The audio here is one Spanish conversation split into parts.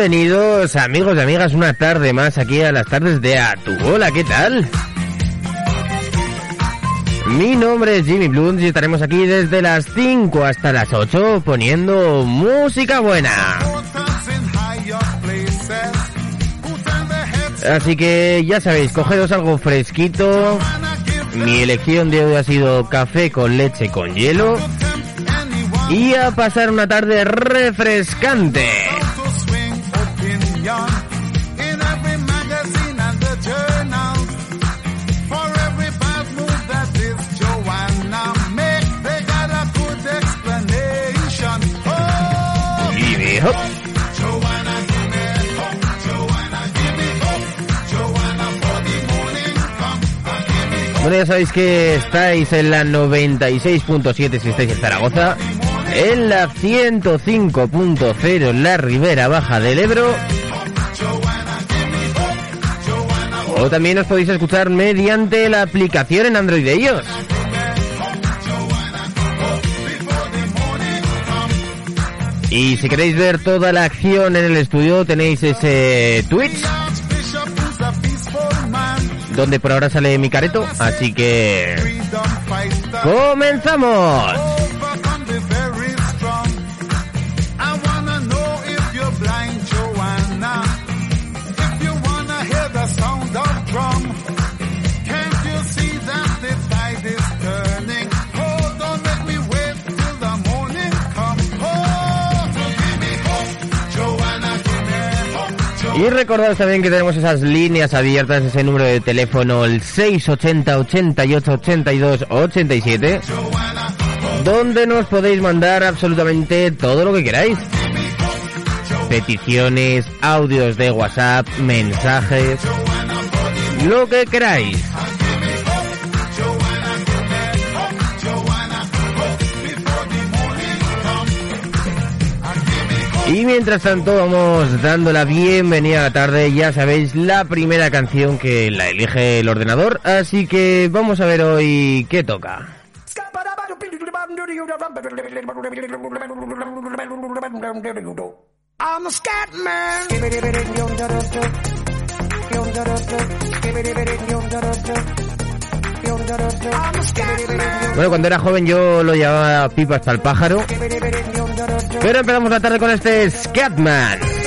Bienvenidos amigos y amigas una tarde más aquí a las tardes de A Tu Bola, ¿qué tal? Mi nombre es Jimmy Blunt y estaremos aquí desde las 5 hasta las 8 poniendo música buena. Así que ya sabéis, cogedos algo fresquito. Mi elección de hoy ha sido café con leche con hielo. Y a pasar una tarde refrescante. Ya sabéis que estáis en la 96.7 si estáis en Zaragoza, en la 105.0 en la Ribera Baja del Ebro, o también os podéis escuchar mediante la aplicación en Android de ellos. Y si queréis ver toda la acción en el estudio, tenéis ese Twitch. Donde por ahora sale mi careto. Así que... ¡Comenzamos! Y recordad también que tenemos esas líneas abiertas, ese número de teléfono, el 680 88 82 87, donde nos podéis mandar absolutamente todo lo que queráis. Peticiones, audios de WhatsApp, mensajes, lo que queráis. Y mientras tanto vamos dando la bienvenida a la tarde, ya sabéis, la primera canción que la elige el ordenador, así que vamos a ver hoy qué toca. Bueno, cuando era joven yo lo llamaba pipa hasta el pájaro. Pero empezamos la tarde con este Scatman.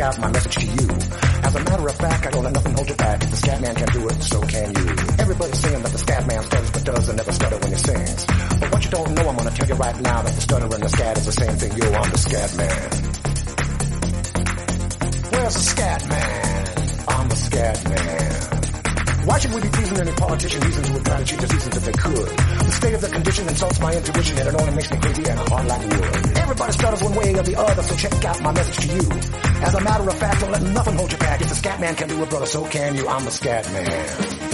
Out my message to you. As a matter of fact, I don't let nothing hold you back. If the scat man can do it, so can you. Everybody's saying that the scat man stutters but does and never stutter when he sings. But what you don't know, I'm gonna tell you right now that the stutter and the scat is the same thing. Yo, I'm the scat man. Where's the scat man? I'm the scat man. Why should we be pleasing any politician reasons would try to cheat the seasons if they could? The state of the condition insults my intuition and it only makes me crazy and hard like wood. Stutters one way or the other, so check out my message to you. As a matter of fact, don't let nothing hold you back. If the scat man can do it, brother, so can you. I'm the scat man.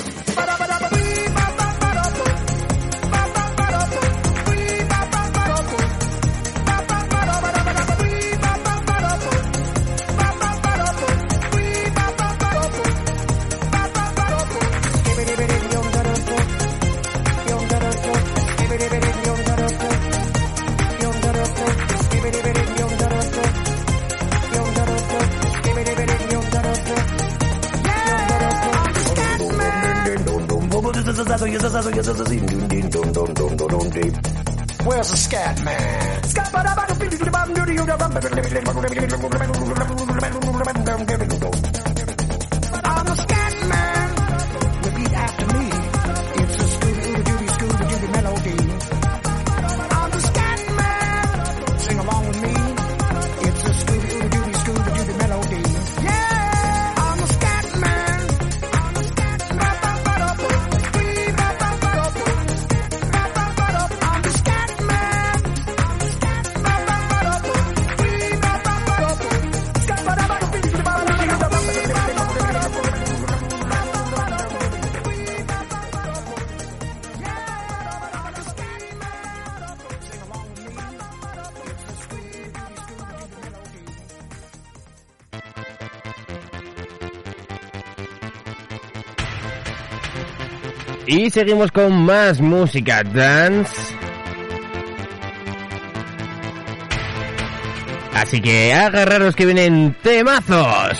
Where's the scat man? Y seguimos con más música dance. Así que agarraros que vienen temazos.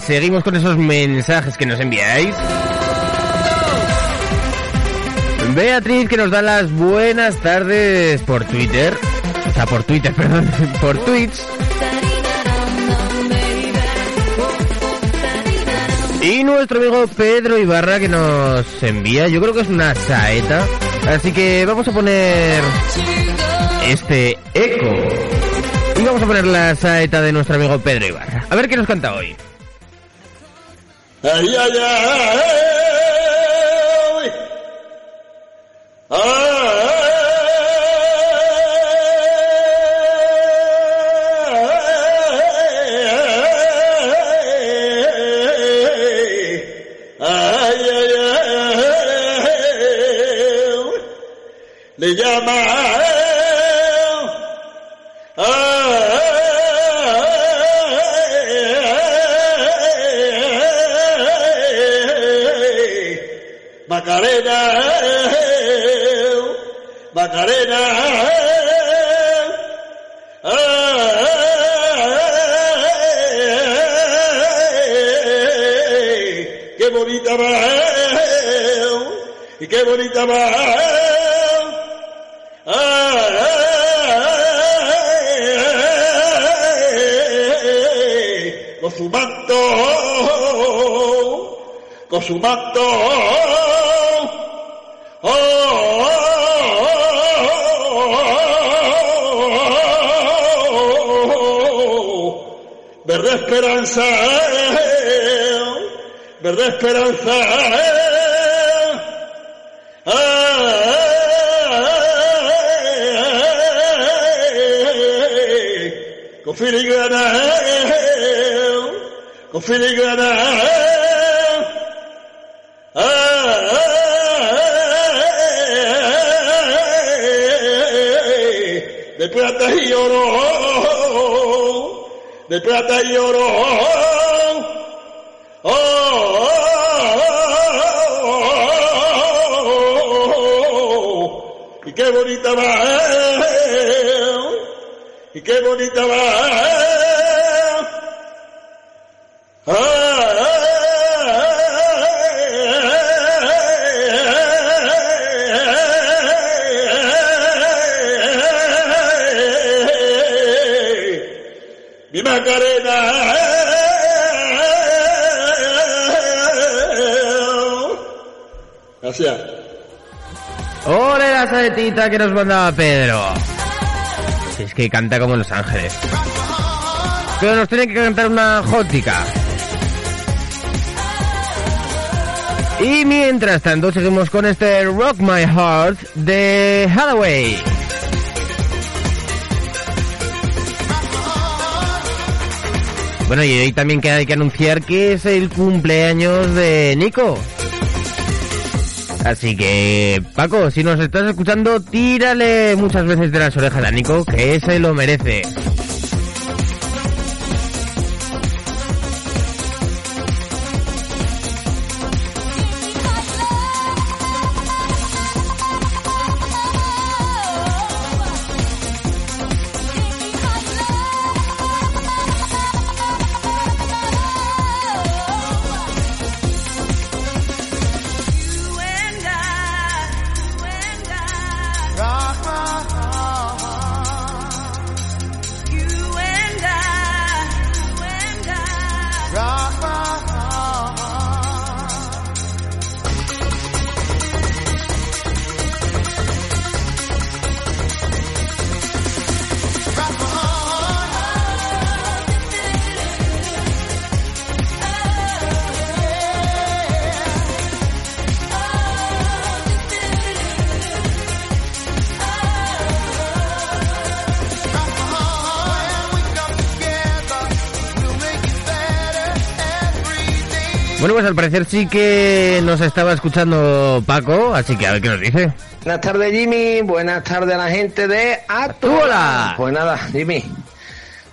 Seguimos con esos mensajes que nos enviáis. Beatriz que nos da las buenas tardes por Twitter. O sea, por Twitter, perdón, por Twitch. Y nuestro amigo Pedro Ibarra que nos envía, yo creo que es una saeta. Así que vamos a poner este eco. Y vamos a poner la saeta de nuestro amigo Pedro Ibarra. A ver qué nos canta hoy. Ay, ay, su manto, verde esperanza, verde esperanza. Que nos mandaba Pedro! Si es que canta como Los Ángeles. Pero nos tiene que cantar una jótica. Y mientras tanto seguimos con este Rock My Heart de Hathaway. Bueno, y hoy también hay que anunciar que es el cumpleaños de Nico. Así que, Paco, si nos estás escuchando, tírale muchas veces de las orejas a Nico, que ese lo merece. Pues al parecer sí que nos estaba escuchando Paco, así que a ver qué nos dice. Buenas tardes, Jimmy. Buenas tardes a la gente de Atuola. Pues nada, Jimmy.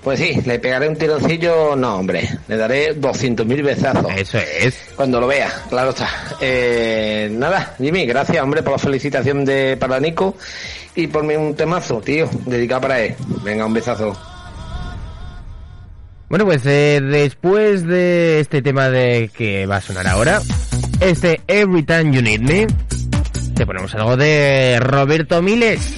Pues sí, le pegaré un tironcillo. No, hombre, le daré 200.000 besazos. Eso es. Cuando lo vea, claro está. Eh, nada, Jimmy, gracias, hombre, por la felicitación de para Nico y por mí un temazo, tío, dedicado para él. Venga, un besazo. Bueno, pues eh, después de este tema de que va a sonar ahora, este Every Time You Need Me, te ponemos algo de Roberto Miles.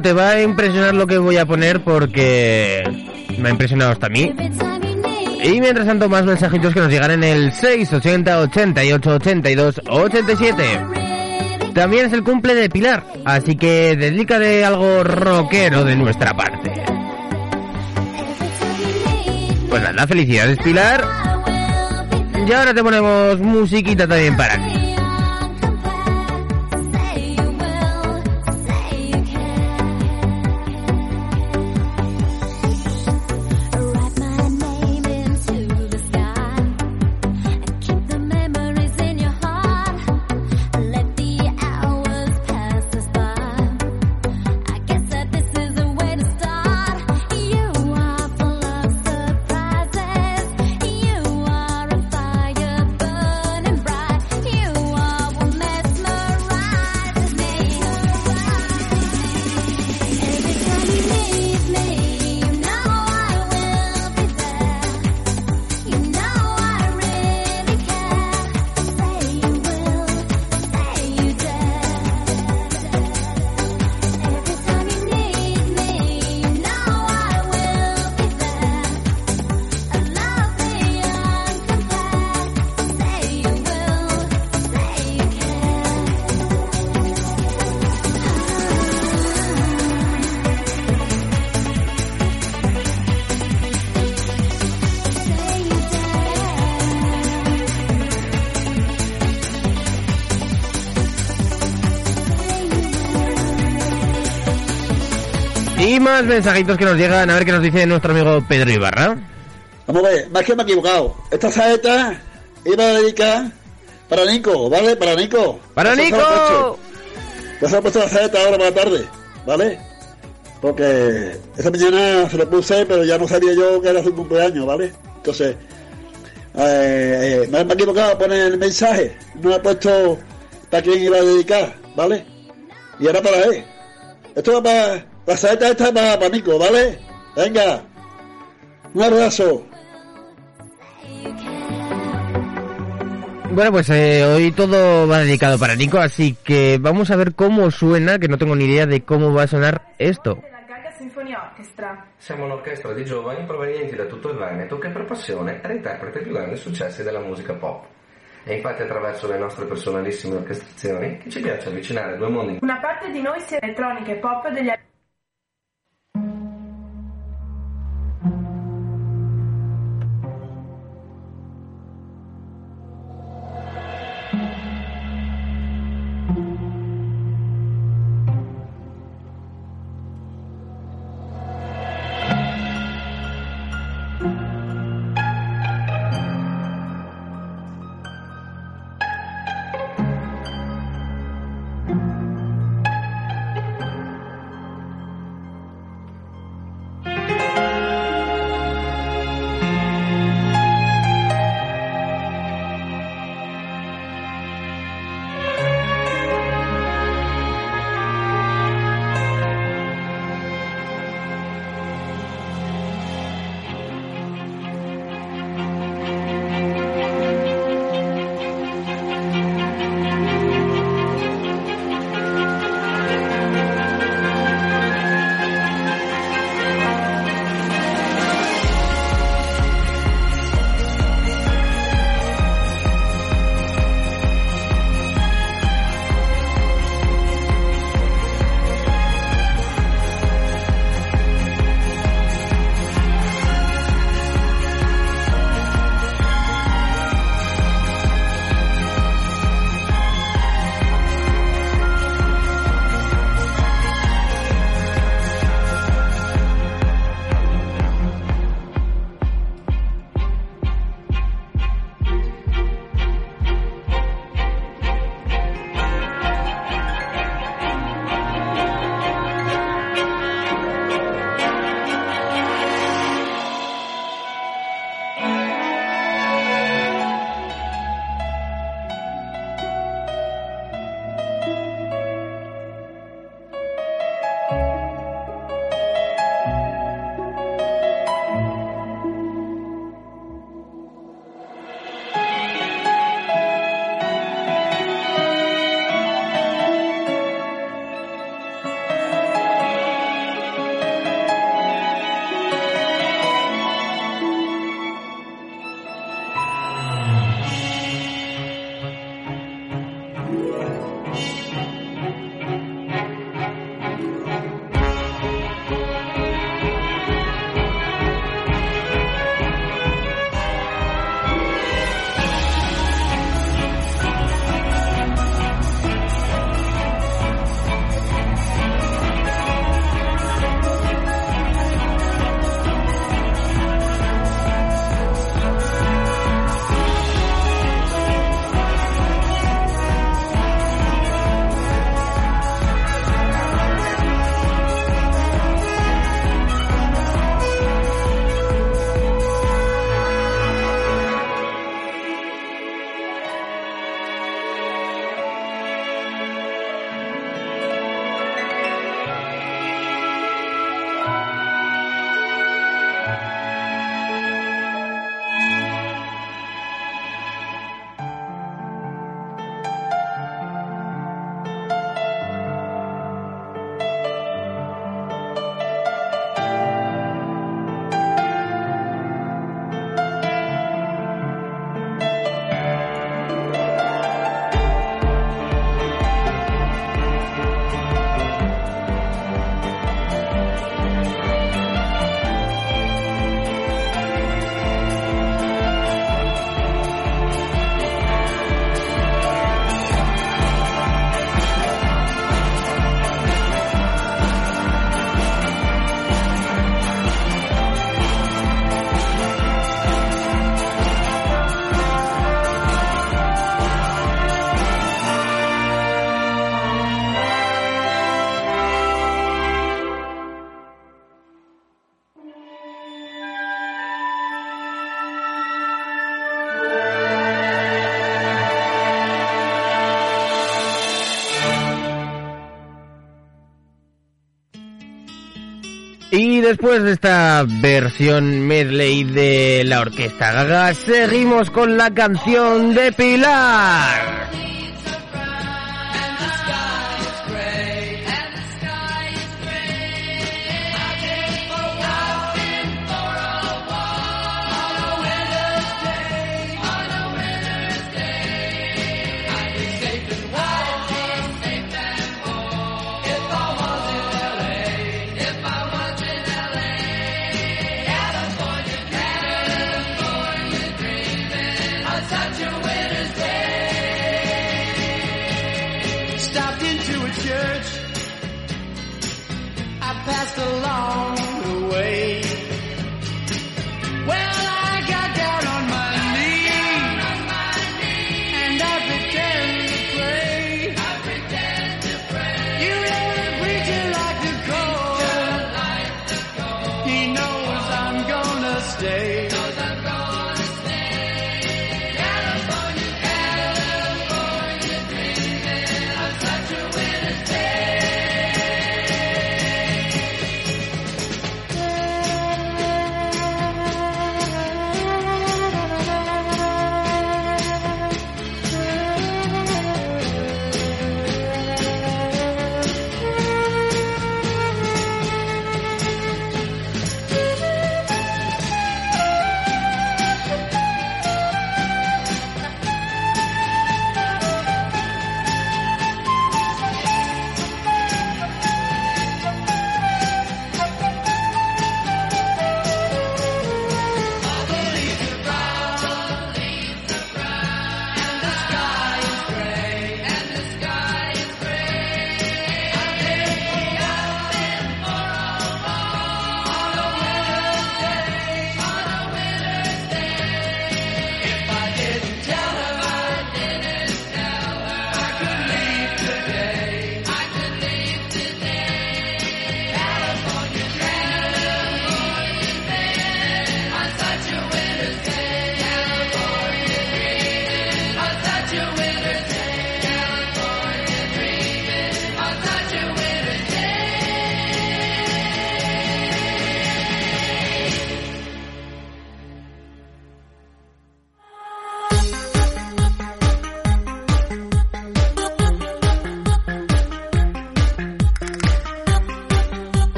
Te va a impresionar lo que voy a poner porque me ha impresionado hasta a mí. Y mientras tanto, más mensajitos que nos llegan en el 680 88 82 87. También es el cumple de Pilar, así que dedícale algo rockero de nuestra parte. Pues nada, felicidades Pilar. Y ahora te ponemos musiquita también para ti. Más mensajitos que nos llegan, a ver qué nos dice nuestro amigo Pedro Ibarra. Vamos a ver, más que me he equivocado. Esta saeta iba a dedicar para Nico, ¿vale? Para Nico. ¡Para Nico! Ya se he puesto la saeta ahora para la tarde, ¿vale? Porque esta mañana se lo puse, pero ya no sabía yo que era su cumpleaños, ¿vale? Entonces, eh, eh, me he equivocado a poner el mensaje. No he puesto para quién iba a dedicar, ¿vale? Y era para él. Esto va para... La saeta esta para, para Nico, ¿vale? Venga. Un abrazo. Bueno, pues eh, hoy todo va dedicado para Nico, así que vamos a ver cómo suena, que no tengo ni idea de cómo va a sonar esto. La Gaga Symphony Orchestra. Siamo un'orchestra di giovani provenienti da tutto il Veneto che per passione reinterpreta i più grandi successi della musica pop. E infatti attraverso le nostre personalissime orchestrazioni che ci piace avvicinare due mondi Una parte di noi sia elettronica e pop degli anni después de esta versión medley de la orquesta Gaga, seguimos con la canción de Pilar.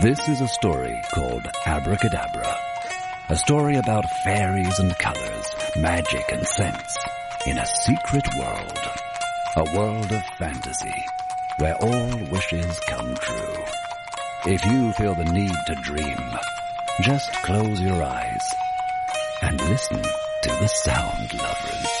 This is a story called Abracadabra. A story about fairies and colors, magic and scents, in a secret world. A world of fantasy, where all wishes come true. If you feel the need to dream, just close your eyes and listen to the sound lovers.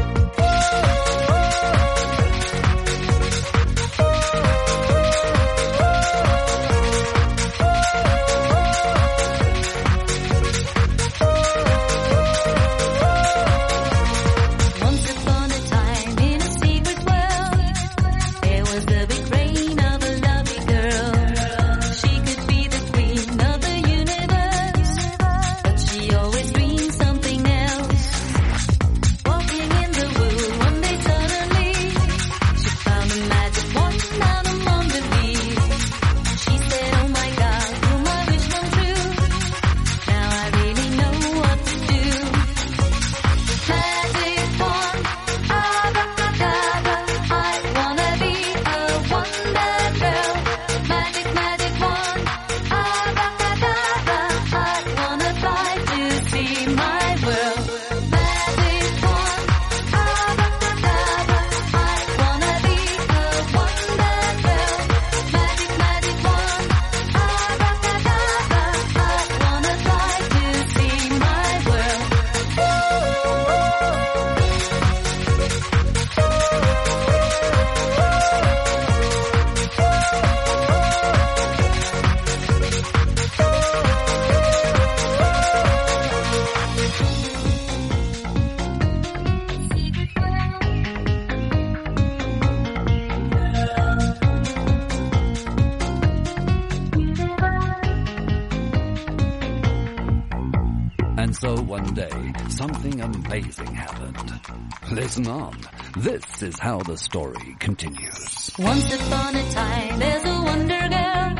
One day, something amazing happened. Listen on. This is how the story continues. Once upon a time, there's a wonder girl.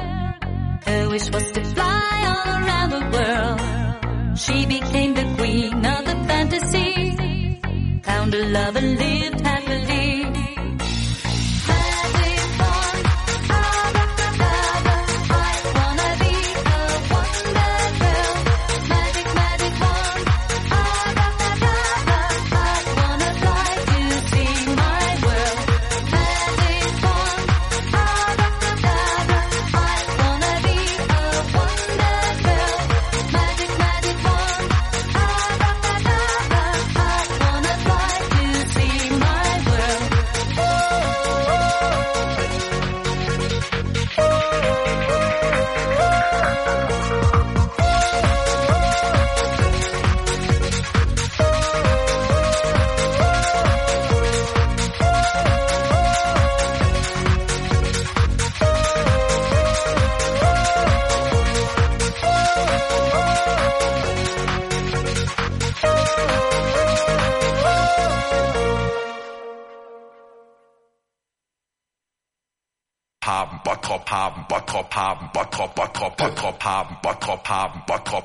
Her wish was to fly all around the world. She became the queen of the fantasy. Found a love and lived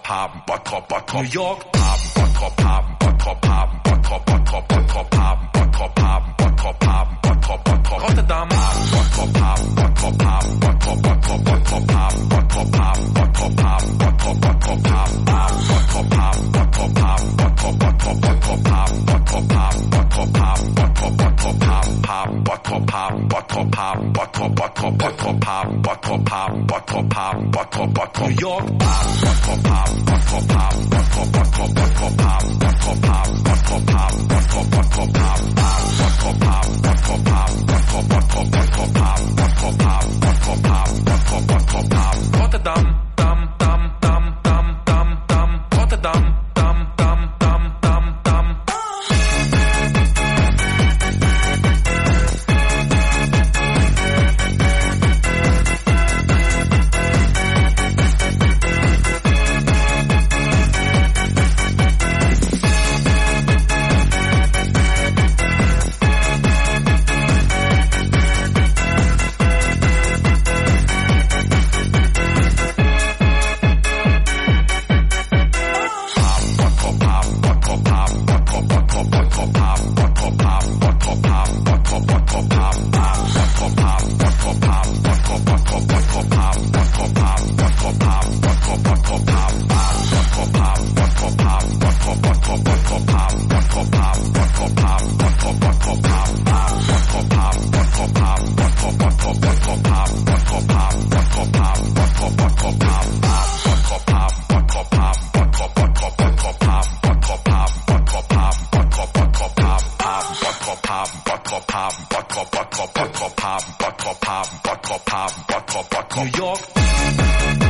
haben. Bottrop, Bottrop. New York, New York.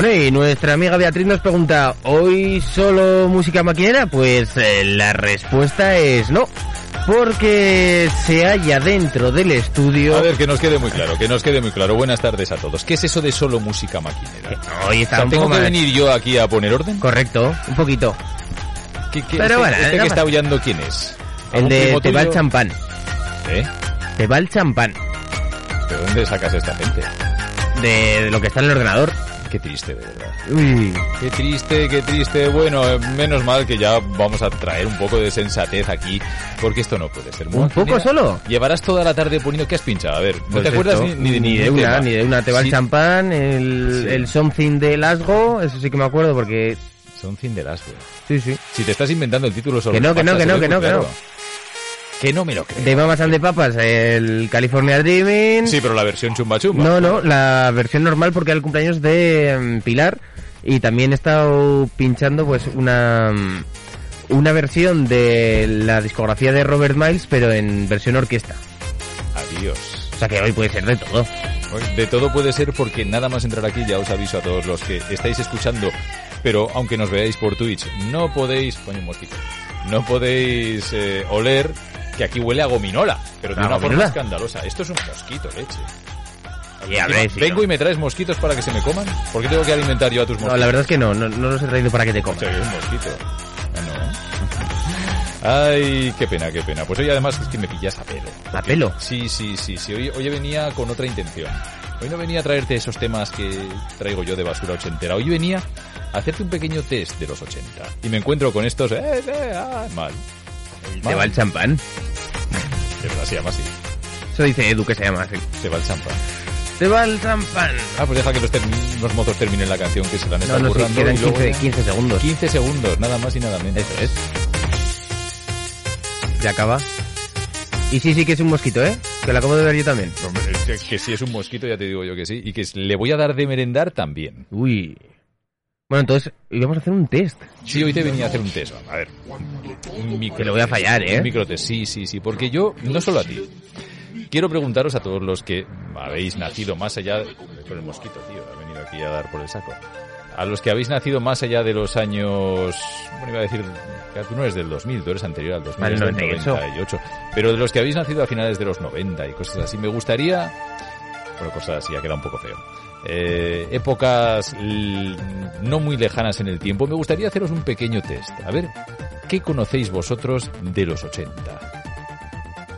Bueno, y nuestra amiga Beatriz nos pregunta, ¿hoy solo música maquinera? Pues eh, la respuesta es no, porque se halla dentro del estudio... A ver, que nos quede muy claro, que nos quede muy claro. Buenas tardes a todos. ¿Qué es eso de solo música maquinera? Hoy está un ¿Tengo poco que venir yo aquí a poner orden? Correcto, un poquito. ¿Qué, qué- Pero este, bueno, este no que está aullando quién es? El ¿Algún de Te va el champán. ¿Eh? Te va el champán. ¿De dónde sacas esta gente? De, de lo que está en el ordenador. Qué triste, de verdad. Uy. Qué triste, qué triste. Bueno, eh, menos mal que ya vamos a traer un poco de sensatez aquí, porque esto no puede ser. ¿Un poco solo? Llevarás toda la tarde poniendo... ¿Qué has pinchado? A ver, ¿no Pues te acuerdas esto, ni, ni de ni de ningún una, tema? ni de una. Te va Sí, el champán, el, Sí. el something de Lasgo, eso sí que me acuerdo porque... Son cinderas, güey. Sí, sí. Si te estás inventando el título solo... Que no, que no, que no, ve que no, que claro. no. Que no me lo creo. De Mamas and the Papas, el California Dreaming. Sí, pero la versión chumba chumba. No, no, la versión normal porque era el cumpleaños de mm, Pilar y también he estado pinchando pues una mm, una versión de la discografía de Robert Miles pero en versión orquesta. Adiós. O sea que hoy puede ser de todo. De todo puede ser porque nada más entrar aquí ya os aviso a todos los que estáis escuchando, pero aunque nos veáis por Twitch, no podéis, coño mosquito, no podéis eh, oler que aquí huele a gominola, pero de ¿A una forma gominola? escandalosa. Esto es un mosquito, leche. Y a ver si Vengo no. y me traes mosquitos para que se me coman. ¿Por qué tengo que alimentar yo a tus No, mosquitos? la verdad es que no, no, no los he traído para que te comas. Soy un mosquito. Ah, no. Ay, qué pena, qué pena. Pues hoy además es que me pillas a pelo. ¿A pelo? Sí, sí, sí, sí. Hoy, hoy venía con otra intención. Hoy no venía a traerte esos temas que traigo yo de basura ochentera. Hoy venía a hacerte un pequeño test de los 80. Y me encuentro con estos... Eh, eh, ah, mal. Te va el champán. De verdad se llama así. Eso dice Edu que se llama así. Se va el champán. Te va el champán. Ah, pues deja que los, los terminen la canción que se la han No, estado no, sí, currando. quedan y luego 15, ya- 15 segundos. 15 segundos, nada más y nada menos. Eso es. Ya acaba. Y sí, sí que es un mosquito, ¿eh? Que lo acabo de ver yo también. Hombre, que si es un mosquito, ya te digo yo que sí. Y que le voy a dar de merendar también. Uy. Bueno, entonces, hoy vamos a hacer un test. Sí, hoy te venía a hacer un test. A ver. Un micro Te lo voy a fallar, ¿eh? Un microtest, sí, sí, sí. Porque yo, no solo a ti. Quiero preguntaros a todos los que habéis nacido más allá... Por el mosquito, tío. Ha venido aquí a dar por el saco. A los que habéis nacido más allá de los años... Bueno, iba a decir... que Tú no eres del 2000, tú eres anterior al 2000. Al eres del 98. 98. Pero de los que habéis nacido a finales de los 90 y cosas así, me gustaría... Bueno, cosas así, ya queda un poco feo. Eh, épocas no muy lejanas en el tiempo, me gustaría haceros un pequeño test. A ver, ¿qué conocéis vosotros de los 80?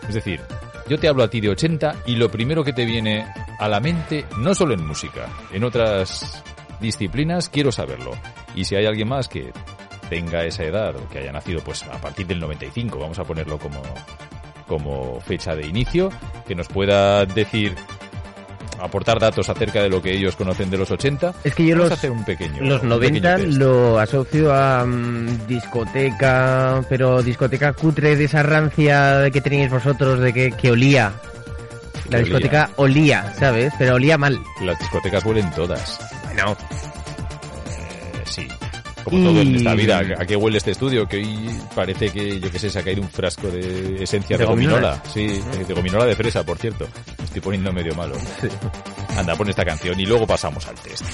Es decir, yo te hablo a ti de 80 y lo primero que te viene a la mente, no solo en música, en otras disciplinas, quiero saberlo. Y si hay alguien más que tenga esa edad o que haya nacido pues a partir del 95, vamos a ponerlo como, como fecha de inicio, que nos pueda decir aportar datos acerca de lo que ellos conocen de los 80. Es que yo los, hacer un pequeño los un 90 pequeño test. lo asocio a mm, discoteca, pero discoteca cutre de esa rancia que teníais vosotros de que, que olía. La Que discoteca olía, ¿sabes? Pero olía mal. Las discotecas huelen todas. Bueno, Eh, sí. Como todo en esta vida. ¿A qué huele este estudio? Que hoy parece que, yo qué sé, se ha caído un frasco de esencia de, ¿De gominola? Sí, de, de gominola de fresa, por cierto. Me estoy poniendo medio malo. Anda, pon esta canción y luego pasamos al test.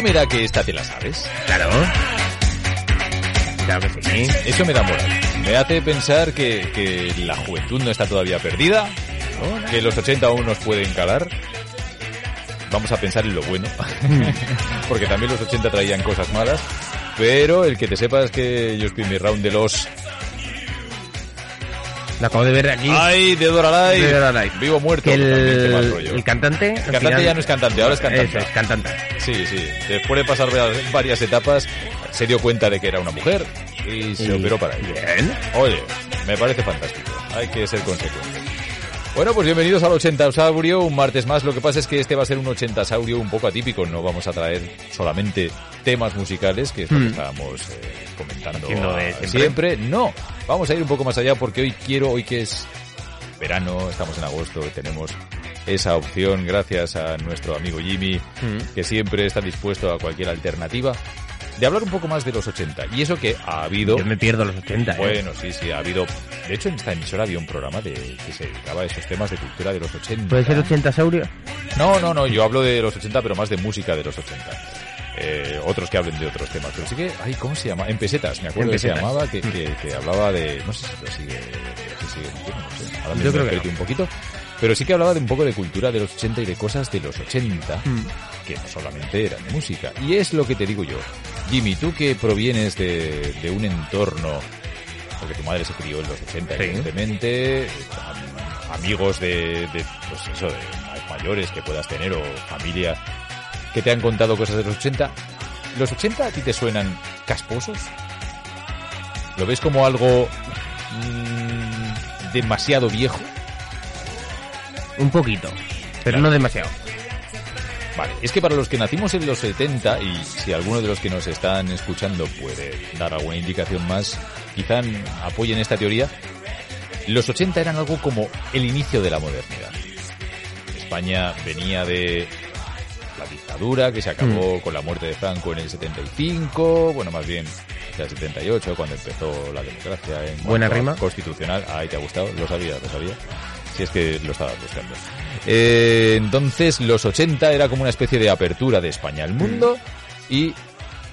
¿Y a mí qué me da que esta te la sabes? Claro. Claro que sí. Eso me da moral. Me hace pensar que, que la juventud no está todavía perdida, que los 80 aún nos pueden calar. Vamos a pensar en lo bueno, porque también los 80 traían cosas malas. Pero el que te sepas que yo estoy en mi round de los... Lo acabo de ver aquí. ¡Ay, de Dora Live. Vivo muerto. Que el, el cantante. El cantante ya no es cantante, ahora es cantante. Eso, es cantante. Sí, sí. Después de pasar varias- etapas, se dio cuenta de que era una mujer y se operó para ello. Bien. Oye, me parece fantástico. Hay que ser consecuente. Bueno, pues bienvenidos al 80 Saurio, un martes más. Lo que pasa es que este va a ser un 80 Saurio un poco atípico. No vamos a traer solamente temas musicales, que es lo que Hmm. estábamos eh, comentando siempre. No, vamos a ir un poco más allá porque hoy quiero, hoy que es verano, estamos en agosto, tenemos esa opción gracias a nuestro amigo Jimmy, Mm. que siempre está dispuesto a cualquier alternativa, de hablar un poco más de los 80. Y eso que ha habido... Yo me pierdo los 80, ¿eh? Bueno, sí, sí, ha habido... De hecho, en esta emisora había un programa de, que se dedicaba a esos temas de cultura de los 80. ¿Puede ser 80 saurio? No, no, no, yo hablo de los 80, pero más de música de los 80. Eh, otros que hablen de otros temas, pero sí que, ay, ¿cómo se llama? En pesetas, me acuerdo En que se pesetas. llamaba, que, que, que hablaba de, no sé si lo sigue, si sigue no sé, ahora Yo creo que no. un poquito, pero sí que hablaba de un poco de cultura de los 80 y de cosas de los 80, Mm. que no solamente eran música, y es lo que te digo yo. Jimmy, tú que provienes de, de un entorno, porque tu madre se crió en los 80, Sí. evidentemente, am- amigos de, de, pues eso, de ma- mayores que puedas tener o familia que te han contado cosas de los 80. ¿Los 80 a ti te suenan casposos? ¿Lo ves como algo mm, demasiado viejo? Un poquito, pero no demasiado. Vale, es que para los que nacimos en los 70, y si alguno de los que nos están escuchando puede dar alguna indicación más, quizá apoyen esta teoría, los 80 eran algo como el inicio de la modernidad. España venía de la dictadura que se acabó con la muerte de Franco en el 75, bueno, más bien en el 78, cuando empezó la democracia en Buena rima. constitucional. Ahí te ha gustado, lo sabía, lo sabía. Si es que lo estabas buscando. Eh, entonces, los 80 era como una especie de apertura de España al mundo y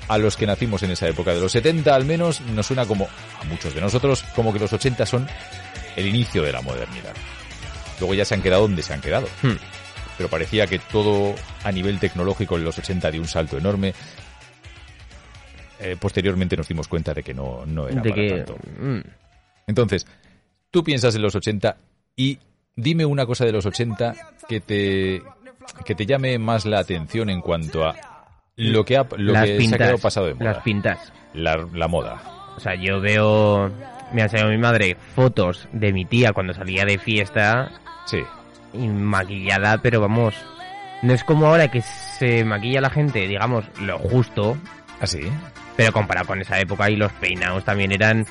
a los que nacimos en esa época de los 70 al menos nos suena como a muchos de nosotros como que los 80 son el inicio de la modernidad. Luego ya se han quedado donde se han quedado. Hmm. Pero parecía que todo a nivel tecnológico en los 80 dio un salto enorme. Eh, posteriormente nos dimos cuenta de que no, no era De para que, tanto. mm, Entonces, tú piensas en los 80 y dime una cosa de los 80 que te, que te llame más la atención en cuanto a lo que, ha, lo las que se ha quedado pasado de moda. Las pintas. La, la moda. O sea, yo veo... Me ha enseñado mi madre fotos de mi tía cuando salía de fiesta. Sí. Y maquillada, pero vamos... No es como ahora que se maquilla la gente, digamos, lo justo. ¿Así? Pero comparado con esa época y los peinados también eran...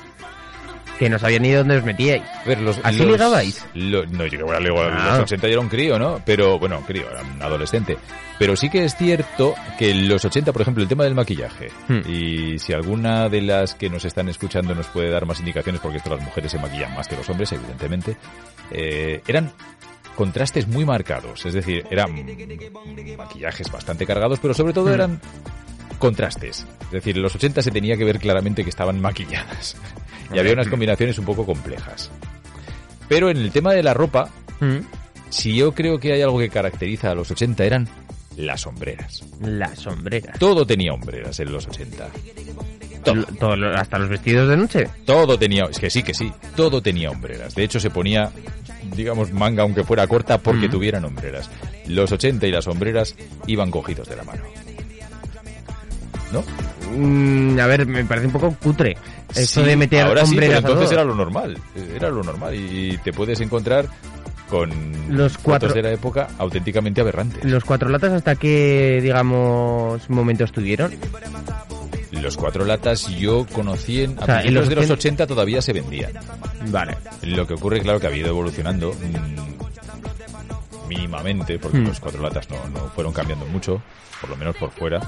Que no sabían ni dónde os metíais. A ver, los, ¿Así los- ligabais? lo- no, yo creo que luego Ah. los 80 yo era un crío, ¿no? Pero, bueno, crío, era un adolescente. Pero sí que es cierto que en los 80, por ejemplo, el tema del maquillaje. Hmm. Y si alguna de las que nos están escuchando nos puede dar más indicaciones, porque esto las mujeres se maquillan más que los hombres, evidentemente, eh, eran contrastes muy marcados. Es decir, eran maquillajes bastante cargados, pero sobre todo Hmm. eran contrastes. Es decir, en los 80 se tenía que ver claramente que estaban maquilladas. Y había unas combinaciones un poco complejas. Pero en el tema de la ropa, Mm. si yo creo que hay algo que caracteriza a los 80 eran las sombreras. Las sombreras. Todo tenía hombreras en los 80. Todo. Hasta los vestidos de noche. Todo tenía, es que sí, que sí, todo tenía hombreras. De hecho se ponía, digamos, manga aunque fuera corta porque Mm. tuvieran hombreras. Los 80 y las sombreras iban cogidos de la mano. ¿No? Mm, a ver, me parece un poco cutre. Eso Sí, de meter ahora sí, pero entonces era lo normal. Era lo normal y te puedes encontrar con Los cuatro- de la época auténticamente aberrantes. Los cuatro latas hasta qué, digamos, momentos tuvieron. Los cuatro latas yo conocí en, a O sea, en los de los 80 80 todavía se vendían. Vale. Lo que ocurre, claro, que ha ido evolucionando mm, mínimamente, porque Hmm. los cuatro latas no, no fueron cambiando mucho, por lo menos por fuera.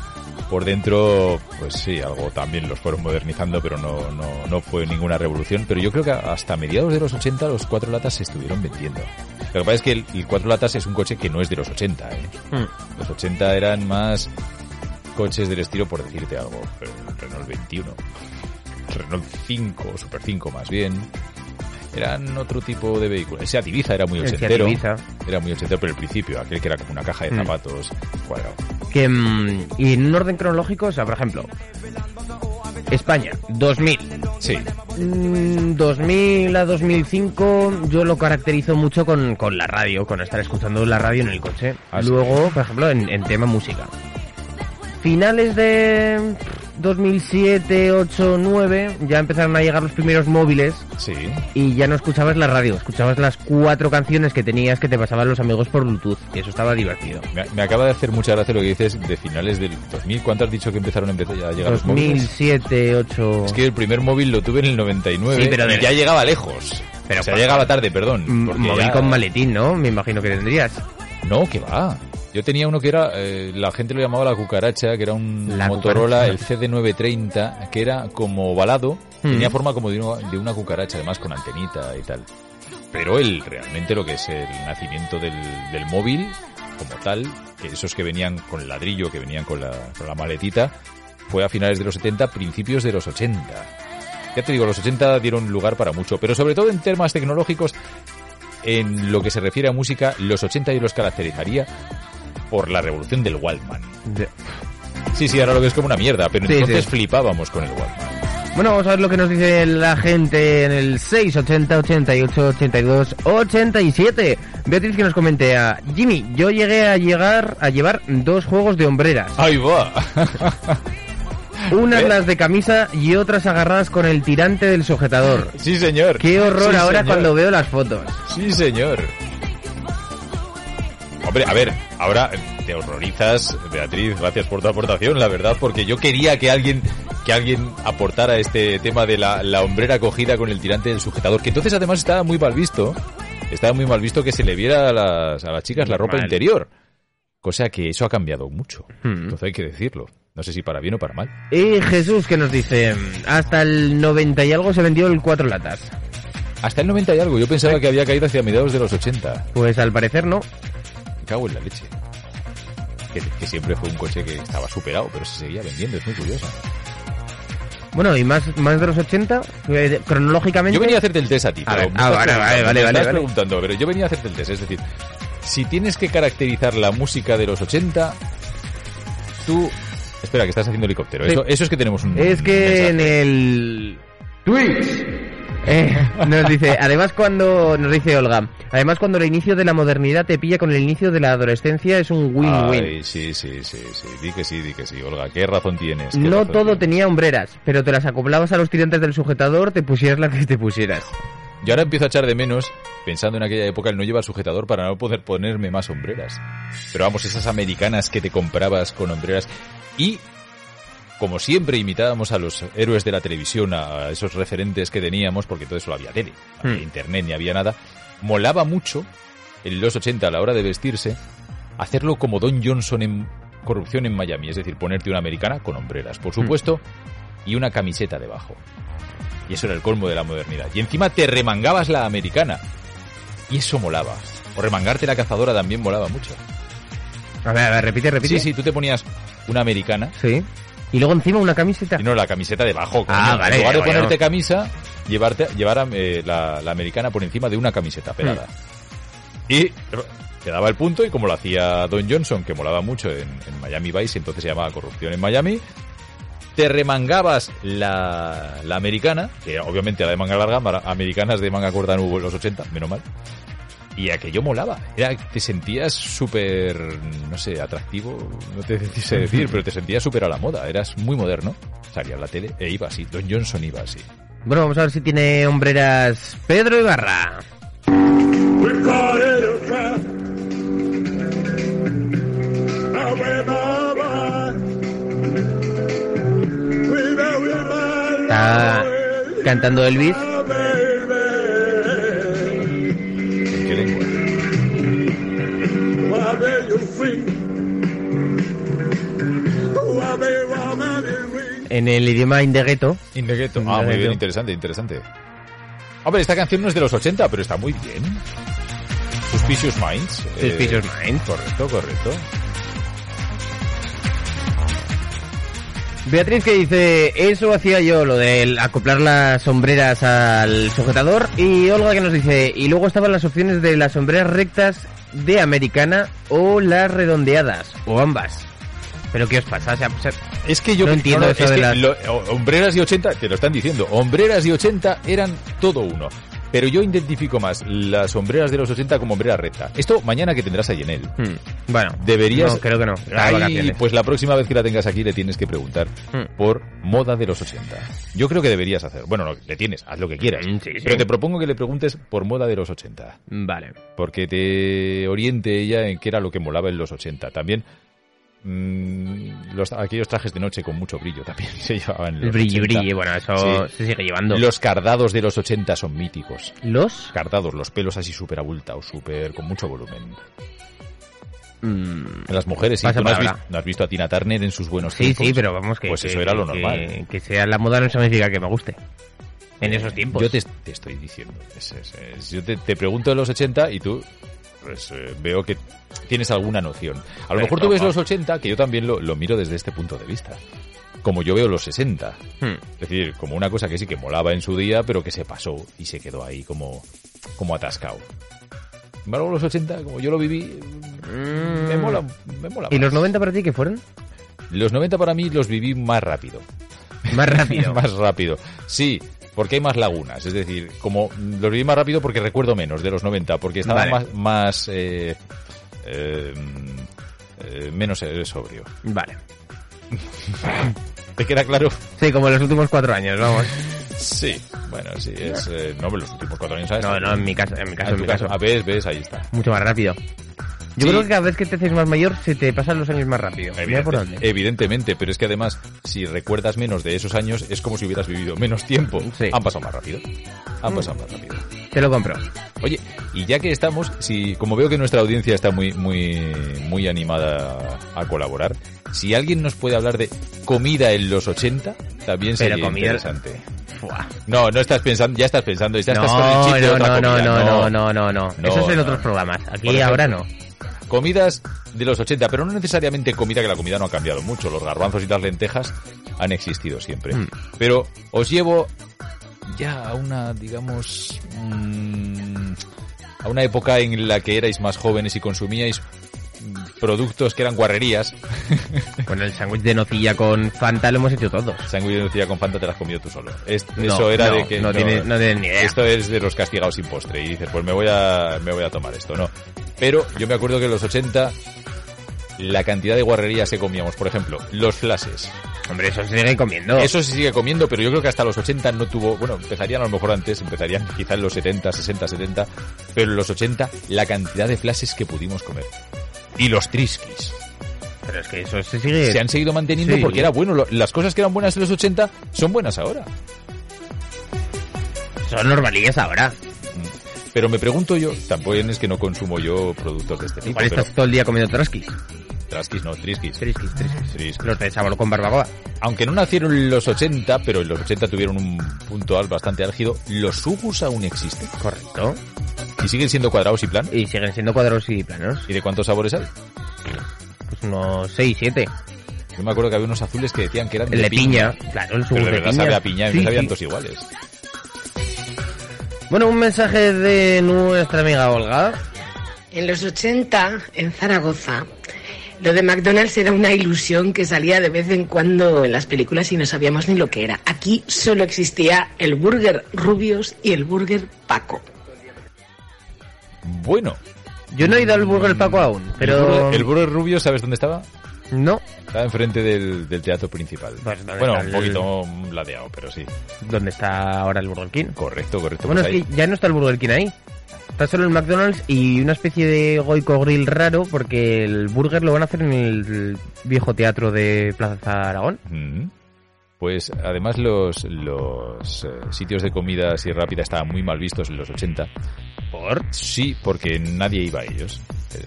Por dentro, pues sí, algo también los fueron modernizando, pero no, no, no fue ninguna revolución. Pero yo creo que hasta mediados de los 80 los cuatro latas se estuvieron vendiendo. Lo que pasa es que el, el cuatro latas es un coche que no es de los 80, ¿eh? Hmm. Los 80 eran más coches del estilo, por decirte algo, el Renault 21, Renault 5, Super 5 más bien. Eran otro tipo de vehículos. Ese Ibiza era muy ochentero. Era muy ochentero, pero el principio, aquel que era como una caja de Mm. zapatos cuadrado. Que, mm, y en un orden cronológico, o sea, por ejemplo, España, 2000. Sí. Mm, 2000 a 2005 yo lo caracterizo mucho con, con la radio, con estar escuchando la radio en el coche. Ah. Luego, por ejemplo, en, en tema música. Finales de 2007, 8, 9 ya empezaron a llegar los primeros móviles Sí. y ya no escuchabas la radio, escuchabas las cuatro canciones que tenías que te pasaban los amigos por Bluetooth, que eso estaba divertido. Me, me acaba de hacer mucha gracia lo que dices de finales del 2000. ¿Cuánto has dicho que empezaron a, empezar a llegar los móviles? 2007, 8... Es que el primer móvil lo tuve en el 99 Sí, pero y ya llegaba lejos. Pero o sea, llegaba tarde, perdón. Móvil ya- con maletín, ¿no? Me imagino que tendrías. No, que va. Yo tenía uno que era, eh, la gente lo llamaba la cucaracha, que era un La Motorola, cucaracha. el CD930, que era como ovalado, Mm. tenía forma como de una, de una cucaracha, además con antenita y tal. Pero el realmente lo que es el nacimiento del, del móvil, como tal, que esos que venían con el ladrillo, que venían con la, con la maletita, fue a finales de los 70, principios de los 80. Ya te digo, los 80 dieron lugar para mucho, pero sobre todo en temas tecnológicos, en lo que se refiere a música, los 80 yo los caracterizaría por la revolución del Walkman. Sí, sí, ahora lo ves como una mierda, pero Sí, entonces sí. flipábamos con el Walkman. Bueno, vamos a ver lo que nos dice la gente en el 680 88 82 87. Beatriz que nos comente a Jimmy, yo llegué a llegar a llevar dos juegos de hombreras. Ahí va. Unas ¿Eh? las de camisa y otras agarradas con el tirante del sujetador. Sí, señor. Qué horror Sí, ahora señor. cuando veo las fotos. Sí, señor. Hombre, a ver, ahora te horrorizas, Beatriz, gracias por tu aportación, la verdad, porque yo quería que alguien que alguien aportara este tema de la, la hombrera cogida con el tirante del sujetador, que entonces además estaba muy mal visto, estaba muy mal visto que se le viera a las, a las chicas la ropa Mal. interior, cosa que eso ha cambiado mucho, Hmm. entonces hay que decirlo, no sé si para bien o para mal. Y Jesús que nos dice, hasta el 90 y algo se vendió el cuatro latas. Hasta el 90 y algo, yo pensaba que había caído hacia mediados de los 80. Pues al parecer no. Cago en la leche. Que, que siempre fue un coche que estaba superado, pero se seguía vendiendo, es muy curioso. Bueno, y más, más de los 80, eh, cronológicamente... Yo venía a hacerte el test a ti, A pero ah, estás vale, preguntando, vale, me vale, estás vale, preguntando, pero yo venía a hacerte el test, es decir, si tienes que caracterizar la música de los 80, tú... Espera, que estás haciendo helicóptero. Sí. Eso, eso es que tenemos un... Es que en el Twitch eh, nos dice, además cuando nos dice Olga, además cuando el inicio de la modernidad te pilla con el inicio de la adolescencia es un win-win. Sí, sí, sí, sí. Di que sí, di que sí, Olga. ¿Qué razón tienes? ¿Qué No razón todo tienes? tenía hombreras, pero te las acoplabas a los tirantes del sujetador, te pusieras la que te pusieras. Yo ahora empiezo a echar de menos, pensando en aquella época, el no llevar sujetador para no poder ponerme más hombreras. Pero vamos, esas americanas que te comprabas con hombreras. Y, como siempre, imitábamos a los héroes de la televisión, a esos referentes que teníamos, porque todo eso había tele, había Hmm. internet, ni había nada. Molaba mucho, en los 80, a la hora de vestirse, hacerlo como Don Johnson en Corrupción en Miami. Es decir, ponerte una americana con hombreras, por supuesto, y una camiseta debajo. Y eso era el colmo de la modernidad. Y encima te remangabas la americana. Y eso molaba. O remangarte la cazadora también molaba mucho. A ver, a ver, repite, repite. Sí, sí, tú te ponías una americana. Sí. Y luego encima una camiseta. Y no, la camiseta debajo. Ah, vale, En lugar de bueno. ponerte camisa, llevarte, llevar eh, la, la americana por encima de una camiseta pegada. Hmm. Y te daba el punto, y como lo hacía Don Johnson, que molaba mucho en, en Miami Vice, entonces se llamaba Corrupción en Miami, te remangabas la, la americana, que obviamente era de manga larga, americanas de manga corta no hubo en los 80, menos mal. Y aquello molaba. Era, te sentías súper, no sé, atractivo, no te sé decir, pero te sentías súper a la moda. Eras muy moderno. Salía en la tele e iba así. Don Johnson iba así. Bueno, vamos a ver si tiene hombreras Pedro Ibarra. Está cantando Elvis. En el idioma indegueto. Indegueto. Ah, muy bien, interesante, interesante. Hombre, esta canción no es de los 80, pero está muy bien. Suspicious Minds. eh, Suspicious Minds. Correcto, correcto. Beatriz que dice, eso hacía yo, lo de acoplar las sombreras al sujetador. Y Olga que nos dice, y luego estaban las opciones de las sombreras rectas de americana o las redondeadas, o ambas. ¿Pero qué os pasa? O sea, o sea, Es que yo no entiendo eso es de que las... lo- o- hombreras y 80, te lo están diciendo, hombreras y 80 eran todo uno. Pero yo identifico más las sombreras de los 80 como hombrera recta. Esto mañana que tendrás a Yenel. Hmm, Bueno, Deberías... no, creo que no. vacaciones. pues la próxima vez que la tengas aquí le tienes que preguntar Hmm. por moda de los 80. Yo creo que deberías hacer. Bueno, no, le tienes, haz lo que quieras. Mm, sí, sí. Pero te propongo que le preguntes por moda de los 80. Vale. Porque te oriente ella en qué era lo que molaba en los 80. También mm, los, aquellos trajes de noche con mucho brillo también se llevaban los brilli 80. brilli, bueno, eso Sí. se sigue llevando. Los cardados de los 80 son míticos. ¿Los? Cardados, los pelos así súper abultados, súper con mucho volumen. mm, Las mujeres, sí. Pasa ¿Tú no has, visto, no has visto a Tina Turner en sus buenos Sí, tiempos? sí, pero vamos que... Pues que- eso era lo que- normal. Que, sea la moda no significa que me guste. En esos tiempos. Yo te, te estoy diciendo. es- es- es- yo te, te pregunto de los 80 y tú pues eh, veo que tienes alguna noción. A lo mejor tú ves los 80, que yo también lo, lo miro desde este punto de vista. Como yo veo los 60. Hmm. Es decir, como una cosa que sí que molaba en su día, pero que se pasó y se quedó ahí como, como atascado. Sin embargo, los 80, como yo lo viví, me mola, me mola Mm. ¿Y más. los 90 para ti qué fueron? Los 90 para mí los viví más rápido. Más rápido. más rápido. Sí, porque hay más lagunas. Es decir, como los viví más rápido porque recuerdo menos de los 90, porque estaba Vale. más, más eh, eh, eh, menos eh, sobrio. Vale. ¿Te queda claro? Sí, como en los últimos cuatro años, vamos. Sí, bueno, sí, es... no, los últimos cuatro años, ¿sabes? No, no, en mi caso, en mi caso, Ah, en tu mi caso. A ves, ves, ahí está. Mucho más rápido. Yo Sí. creo que cada vez que te haces más mayor se te pasan los años más rápido. Por Evidente- dónde. evidentemente, pero es que además, si recuerdas menos de esos años, es como si hubieras vivido menos tiempo. Han pasado más rápido. Han Mm. pasado más rápido. Te lo compro. Oye, y ya que estamos, si como veo que nuestra audiencia está muy muy muy animada a colaborar, si alguien nos puede hablar de comida en los 80, también Pero sería comida- interesante. No, no estás pensando, ya estás pensando, ya No, estás con el chip de no, otra no, no, no, no, no, no, no. No, Eso es en no. otros programas. Por Aquí ahora no. Comidas de los 80, pero no necesariamente comida, que la comida no ha cambiado mucho. Los garbanzos y las lentejas han existido siempre. Mm. Pero os llevo ya a una, digamos, mm, a una época en la que erais más jóvenes y consumíais mm, productos que eran guarrerías. Bueno, el sándwich de nocilla con Fanta lo hemos hecho todos. Sándwich de nocilla con Fanta te lo has comido tú solo. Es- No, eso era no, de que no tiene- no tienes ni idea. Esto es de los castigados sin postre y dices, pues me voy a me voy a tomar esto, no. Pero yo me acuerdo que en los 80 la cantidad de guarrerías que comíamos, por ejemplo, los flashes. Hombre, eso se sigue comiendo. Eso se sigue comiendo, pero yo creo que hasta los 80 no tuvo, bueno, empezarían a lo mejor antes, empezarían quizá en los 70, 60, 70, pero en los 80 la cantidad de flashes que pudimos comer. Y los triskis. Pero es que eso se sigue... Se han seguido manteniendo Sí. porque era bueno. Las cosas que eran buenas en los 80 son buenas ahora. Son normalillas ahora. Pero me pregunto yo, tampoco es que no consumo yo productos de este tipo. Pero estás todo el día comiendo traskis. Traskis no, triskis. Triskis, triskis. Triskis. Los de sabor con barbacoa. Aunque no nacieron en los 80, pero en los 80 tuvieron un punto bastante álgido, ¿los subus aún existen? Correcto. ¿Y siguen siendo cuadrados y plan? Y siguen siendo cuadrados y planos. ¿Y de cuántos sabores hay? Pues unos 6, 7. Yo me acuerdo que había unos azules que decían que eran El de piña. Claro, el Pero sumo de de verdad piña. sabe a piña Sí, me sabían sí. todos iguales. Bueno, un mensaje de nuestra amiga Olga. En los 80, en Zaragoza, lo de McDonald's era una ilusión que salía de vez en cuando en las películas y no sabíamos ni lo que era. Aquí solo existía el burger Rubios y el burger Paco. Bueno. Yo no he ido al Burger Paco aún, El pero... burger, el burger rubio, ¿sabes dónde estaba? No. Estaba enfrente del, del teatro principal. Pues, ¿dónde bueno, está un el- poquito ladeado, pero sí. ¿Dónde está ahora el Burger King? Correcto, correcto. Bueno, pues es ahí. que ya no está el Burger King ahí. Está solo el McDonald's y una especie de Goico Grill raro porque el burger lo van a hacer en el viejo teatro de Plaza Aragón. Mm. Pues además los, los eh, sitios de comida así rápida estaban muy mal vistos en los 80. ¿Por? Sí, porque nadie iba a ellos.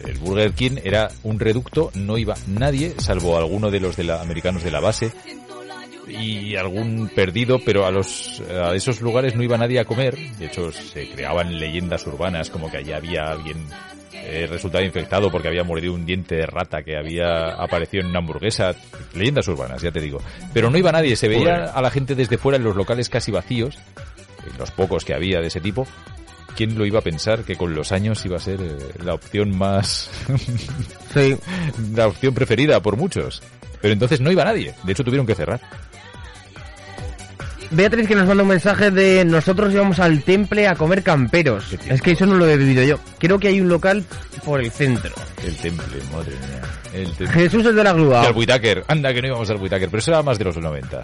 El- Burger King era un reducto, no iba nadie, salvo alguno de los de la, americanos de la base y algún perdido, pero a los a esos lugares no iba nadie a comer. De hecho, se creaban leyendas urbanas como que allá había alguien eh, resultado infectado porque había mordido un diente de rata que había aparecido en una hamburguesa. Leyendas urbanas, ya te digo. Pero no iba nadie, se veía a la gente desde fuera en los locales casi vacíos, en los pocos que había de ese tipo. ¿Quién lo iba a pensar que con los años iba a ser eh, la opción más... Sí. la opción preferida por muchos? Pero entonces no iba nadie, de hecho tuvieron que cerrar. Beatriz que nos manda un mensaje de nosotros íbamos al temple a comer camperos. Es que eso no lo he vivido yo. Creo que hay un local por el centro. El temple, madre mía. El temple. Jesús es de la grúa. Y al Whitaker. Anda, que no íbamos al Whitaker, pero eso era más de los 90.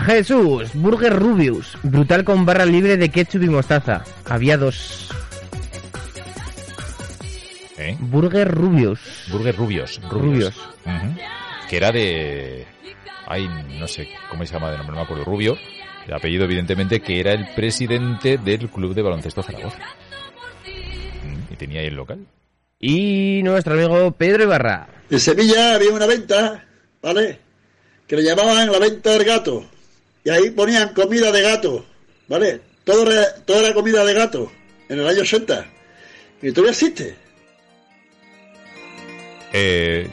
Jesús, Burger Rubius, brutal con barra libre de ketchup y mostaza. Había dos. ¿Eh? Burger Rubius. Burger Rubios. Rubios. Que era de... Ay, no sé cómo se llama de nombre, no me acuerdo. Rubio. El apellido, evidentemente, que era el presidente del Club de Baloncesto Zaragoza. Y tenía ahí el local. Y nuestro amigo Pedro Ibarra. En Sevilla había una venta, ¿vale? Que le llamaban la venta del gato. Y ahí ponían comida de gato, ¿vale? Todo era, todo era comida de gato, en el año 80. Y todavía existe. Eh,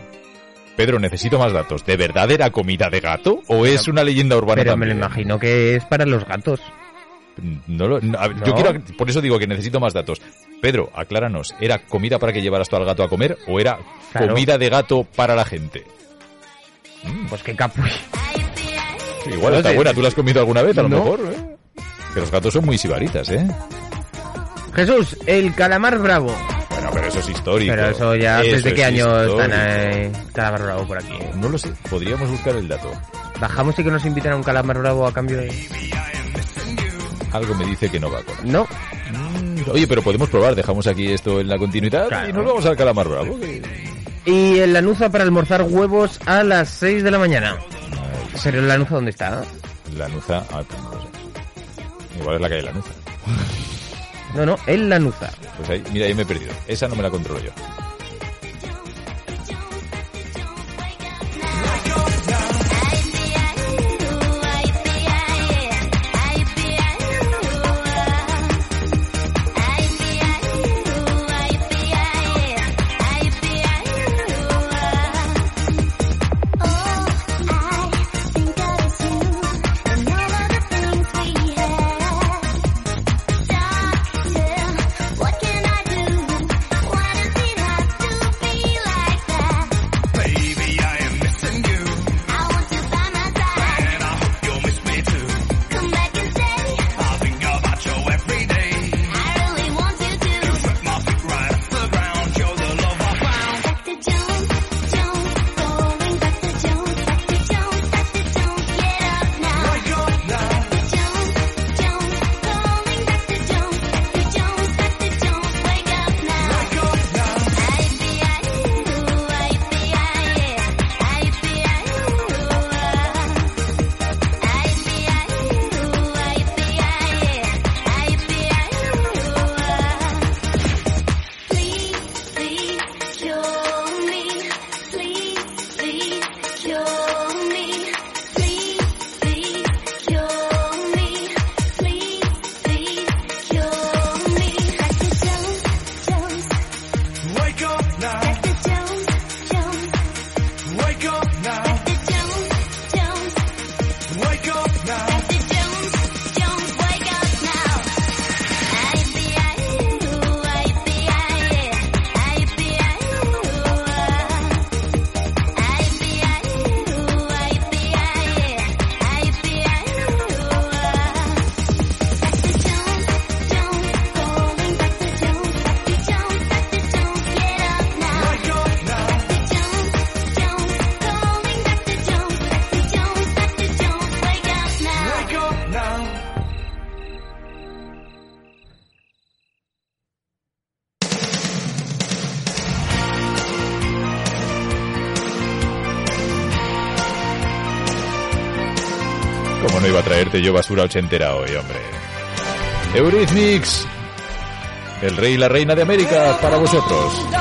Pedro, necesito más datos. ¿De verdad era comida de gato o es una leyenda urbana Pero me lo imagino que es para los gatos. No lo- no, Yo quiero, por eso digo que necesito más datos. Pedro, acláranos, ¿era comida para que llevaras tú al gato a comer o era Claro. comida de gato para la gente? Pues qué capullo. Igual está buena, ¿tú la has comido alguna vez? A lo No. mejor, ¿eh? Que los gatos son muy sibaritas, ¿eh? Jesús, el calamar bravo. Bueno, pero eso es histórico. Pero eso ya, Eso ¿desde qué año están eh, calamar bravo por aquí? No lo sé, podríamos buscar el dato. Bajamos y que nos inviten a un calamar bravo a cambio de... Algo me dice que no va con. No. Mm, Oye, pero podemos probar, dejamos aquí esto en la continuidad y nos vamos al calamar bravo. que- Y el lanuza para almorzar huevos a las 6 de la mañana. ¿Pero el lanuza dónde está? La nuza, ah, pues no lo sé. Igual es la calle Lanuza. No, no, el lanuza. Pues ahí, mira, ahí me he perdido. Esa no me la controlo yo. Please, ¿Cómo no iba a traerte yo basura ochentera hoy, hombre? Eurythmics, el rey y la reina de América para vosotros.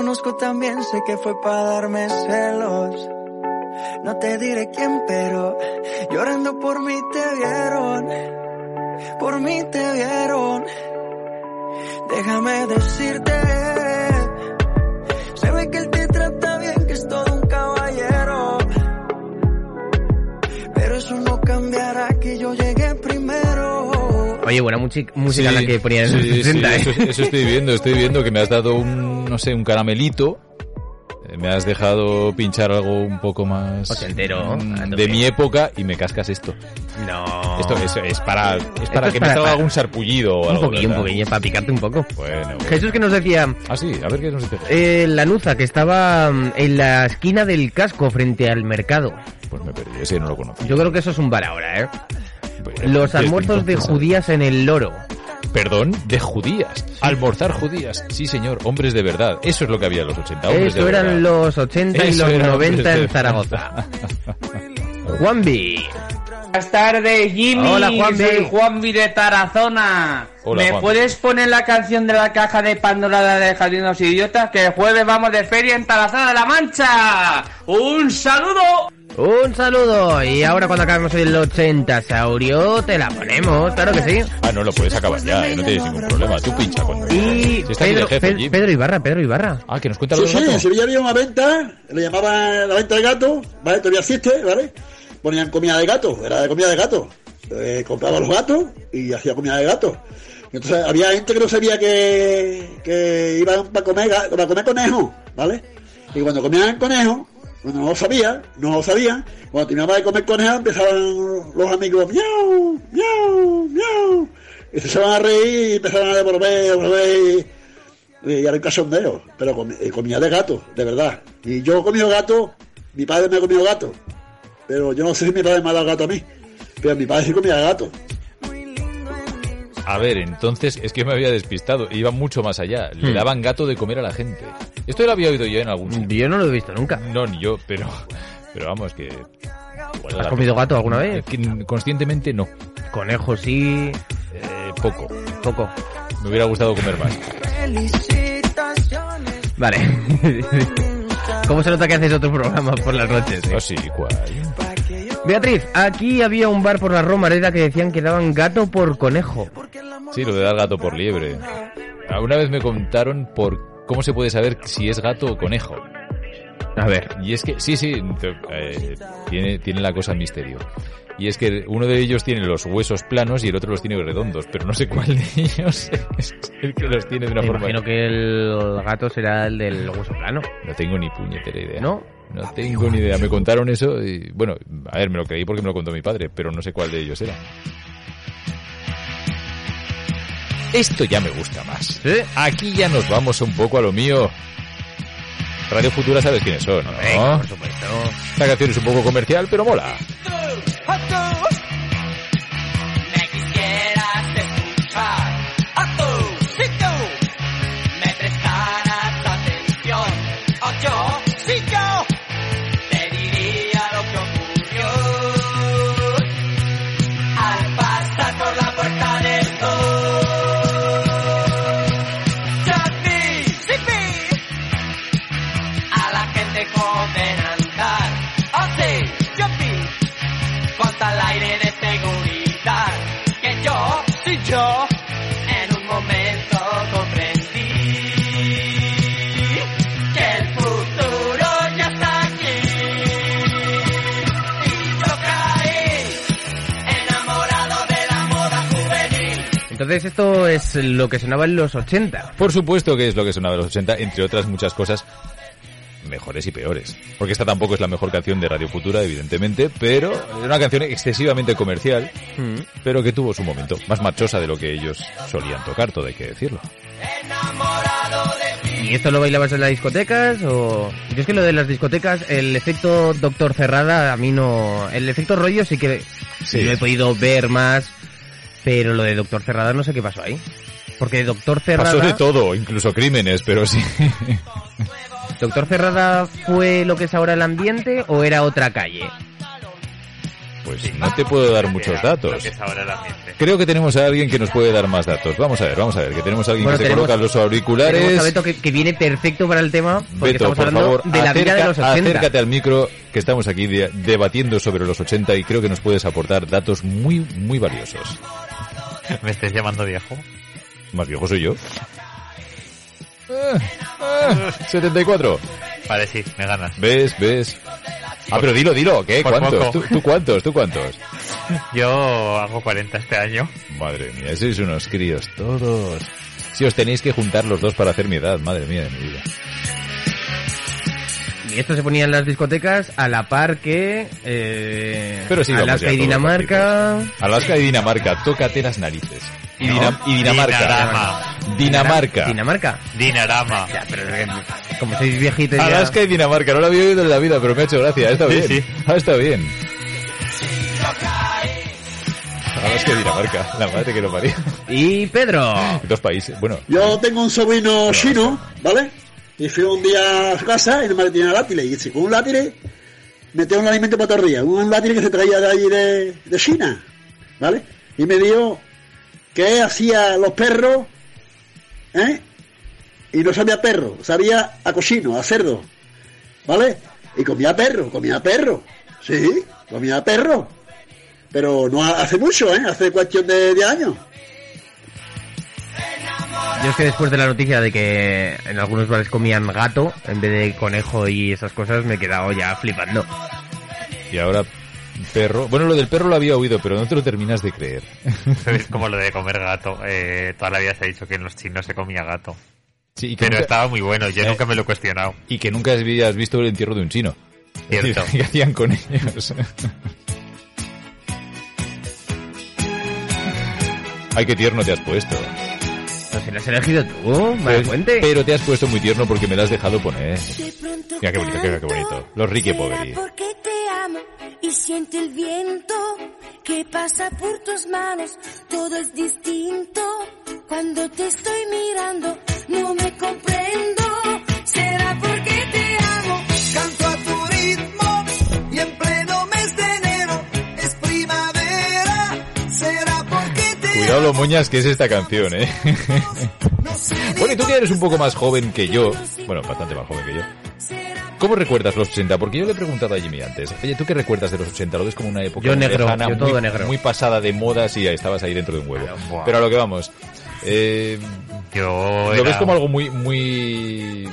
Conozco también, sé que fue para darme celos. No te diré quién, pero llorando por mí te vieron. Por mí te vieron. Déjame decirte. Se ve que él te trata bien, que es todo un caballero. Pero eso no cambiará que yo llegué primero. Oye, buena música la que ponían en los Sí, sí, 60, ¿eh? eso, eso estoy viendo, estoy viendo que me has dado un, no sé, un caramelito. Eh, Me has dejado pinchar algo un poco más Ochentero, mm, a tope. de mi época y me cascas esto. No. Esto es, es para, es Esto para es que para- me salga algún sarpullido o Un algo. poquillo, un poquillo, para picarte un poco. Bueno, bueno. Jesús que nos decía... Ah, sí, a ver qué nos dice. Eh, la Nuza, que estaba mm, en la esquina del casco frente al mercado. Pues me perdí, ese no lo conozco. Yo creo que eso es un bar ahora, ¿eh? Pues, Los almuerzos de judías en el loro. Perdón, de judías. Almorzar judías. Sí, señor, hombres de verdad. Eso es lo que había en los 80. Hombres Eso de eran verdad. los 80 y Eso los eran hombres 90 de en Zaragoza. Juanvi. Buenas tardes, Jimmy. Hola, Juanvi. Soy Juanvi de Tarazona. Hola, ¿Me Juanvi. puedes poner la canción de la caja de Pandora de Jardín de los Idiotas? Que el jueves vamos de feria en Tarazona de la Mancha. ¡Un saludo! Un saludo. Y ahora cuando acabemos el 80 Saurio, te la ponemos, claro que sí. Ah, no, lo puedes acabar ya, eh, no tienes ningún problema. Tú pincha cuando... Y Si Pedro, jefe. Pedro Ibarra, Pedro Ibarra. Ah, que nos cuenta Sí, lo del sí, en Sevilla había una venta, le llamaban la venta de gato, ¿vale? Todavía existe, ¿vale? Ponían comida de gato, era de comida de gato. Eh, compraba los gatos y hacía comida de gato. Entonces había gente que no sabía que, que iban para comer, para comer conejo, ¿vale? Y cuando comían conejo, cuando no lo sabían, no lo sabían, cuando terminaban de comer conejo empezaban los amigos, miau, miau, miau. Y se empezaban a reír y empezaban a devolver, devolver. Y era un cachondeo, pero eh, comía de gato, de verdad. Y yo comido gato, mi padre me ha comido gato. Pero yo no sé si mi padre me ha dado gato a mí. Pero mi padre sí comía gato. A ver, entonces es que me había despistado. Iba mucho más allá. Le Hmm. daban gato de comer a la gente. Esto lo había oído yo en algún sitio. Yo no lo he visto nunca. No, ni yo, pero, pero vamos, que... igual ¿Has comido gato alguna vez? Que conscientemente no. Conejo sí. Eh, poco. Poco. Me hubiera gustado comer más. Vale. ¿Cómo se nota que haces otro programa por las noches? eh? Sí, cuál. Beatriz, aquí había un bar por la Romareda que decían que daban gato por conejo. Sí, lo de dar gato por liebre. Una vez me contaron por cómo se puede saber si es gato o conejo. A ver. Y es que, sí, sí, eh, tiene, tiene la cosa misterio. Y es que uno de ellos tiene los huesos planos y el otro los tiene redondos, pero no sé cuál de ellos es el que los tiene de una Me forma. imagino que el gato será el del hueso plano. No tengo ni puñetera idea. ¿No? No tengo ni idea. Me contaron eso y, bueno, a ver, me lo creí porque me lo contó mi padre, pero no sé cuál de ellos era. Esto ya me gusta más. Aquí ya nos vamos un poco a lo mío. Radio Futura sabes quiénes son, ¿no? Venga, por supuesto. Esta canción es un poco comercial, pero mola. Entonces esto es lo que sonaba en los 80. Por supuesto que es lo que sonaba en los 80, entre otras muchas cosas mejores y peores. Porque esta tampoco es la mejor canción de Radio Futura, evidentemente, pero es una canción excesivamente comercial, pero que tuvo su momento, más marchosa de lo que ellos solían tocar, todo hay que decirlo. ¿Y esto lo bailabas en las discotecas o...? Yo es que lo de las discotecas, el efecto Doctor Cerrada, a mí no... El efecto rollo sí que Sí. lo he podido ver más, pero lo de Doctor Cerrada no sé qué pasó ahí. Porque Doctor Cerrada... Pasó de todo, incluso crímenes, pero sí. ¿Doctor Cerrada fue lo que es ahora el ambiente o era otra calle? Pues no te puedo dar muchos datos. Creo que tenemos a alguien que nos puede dar más datos. Vamos a ver, vamos a ver, que tenemos a alguien Bueno, que se tenemos- coloca los Tenemos auriculares. a Beto que, que viene perfecto para el tema, porque Beto, estamos por hablando favor, de la vida de acerca- los 80. acércate al micro, que estamos aquí de- debatiendo sobre los 80 y creo que nos puedes aportar datos muy, muy valiosos. ¿Me estáis llamando viejo? Más viejo soy yo. Ah, 74. Vale, sí, me ganas. ¿Ves? ¿Ves? Ah, pero dilo, dilo, ¿qué? Por ¿Cuántos? poco. ¿Tú, tú cuántos? ¿Tú cuántos? Yo hago 40 este año. Madre mía, sois unos críos todos. Si os tenéis que juntar los dos para hacer mi edad, madre mía de mi vida. Esto se ponía en las discotecas a la par que... Eh, Pero sí, Alaska y Dinamarca... Alaska y Dinamarca, tócate las narices. Y, No. Dina- y Dinamarca. Dinarama. Dinamarca. Dinamarca. Dinarama. Ya, pero como sois viejitos ya... Alaska y Dinamarca, no lo había oído en la vida, pero me ha hecho gracia. Está Sí, bien. sí. Ah, está bien. Alaska y Dinamarca, la madre que lo parió. Y Pedro. Dos países. Bueno, Yo tengo un sobrino chino, ¿vale? Y fui un día a su casa y no me tenía látiles. Y dice, con un látiles metía un alimento para todo el día. Un látiles que se traía de allí de, China, ¿vale? Y me dijo que hacía los perros, ¿eh? Y no sabía perro, sabía a cochino, a cerdo, ¿vale? Y comía perro, comía perro. Sí, comía perro. Pero no ha- hace mucho, ¿eh? Hace cuestión de 10 años. Yo es que después de la noticia de que en algunos bares comían gato en vez de conejo y esas cosas, me he quedado ya flipando. Y ahora perro. Bueno, lo del perro lo había oído, pero no te lo terminas de creer. Es como lo de comer gato. Eh, toda la vida se ha dicho que en los chinos se comía gato. Sí, y que Pero nunca- estaba muy bueno, yo Eh, nunca me lo he cuestionado. Y que nunca habías visto el entierro de un chino. Cierto. ¿Qué hacían con ellos? Ay, qué tierno te has puesto. Si lo has elegido tú, me Pero, cuente. pero te has puesto muy tierno porque me lo has dejado poner. Mira qué bonito, qué, qué bonito. Los Ricky Poveri. Porque te amo y siente el viento que pasa por tus manos. Todo es distinto. Cuando te estoy mirando, no me comprendo. Será porque te Cuidado lo moñas que es esta canción, ¿eh? bueno, y tú que eres un poco más joven que yo, bueno, bastante más joven que yo, ¿cómo recuerdas los 80? Porque yo le he preguntado a Jimmy antes, oye, ¿tú qué recuerdas de los 80? ¿Lo ves como una época Yo muy negro, lejana, yo todo muy, negro. muy pasada de moda? Sí, ahí estabas ahí dentro de un huevo. Pero a lo que vamos, eh, Yo ¿lo ves como algo muy, muy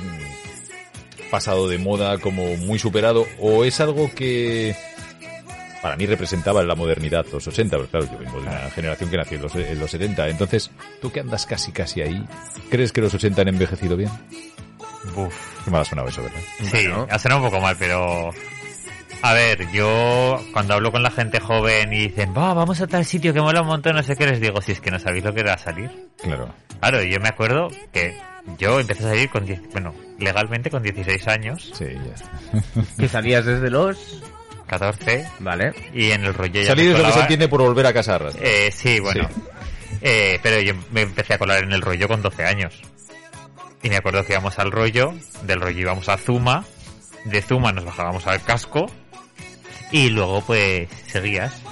pasado de moda, como muy superado, o es algo que para mí representaba la modernidad, los 80, pero claro, yo vengo de una generación que nació en los, en los 70. Entonces, tú que andas casi casi ahí, ¿crees que los 80 han envejecido bien? Uf. Qué mal ha sonado eso, ¿verdad? Sí, ha sonado un poco mal, pero... A ver, yo cuando hablo con la gente joven y dicen, va, vamos a tal sitio que mola un montón, no sé qué, les digo, si es que no sabéis lo que era salir. Claro. Claro, yo me acuerdo que yo empecé a salir con 10, bueno, legalmente con 16 años. Sí, ya. Que salías desde los... 14. Vale. Y en el rollo ya Salir es lo que se entiende por volver a casar. Eh, sí, bueno. Eh, pero yo me empecé a colar en el rollo con 12 años. Y me acuerdo que íbamos al rollo, del rollo íbamos a Zuma, de Zuma nos bajábamos al casco y luego pues seguías.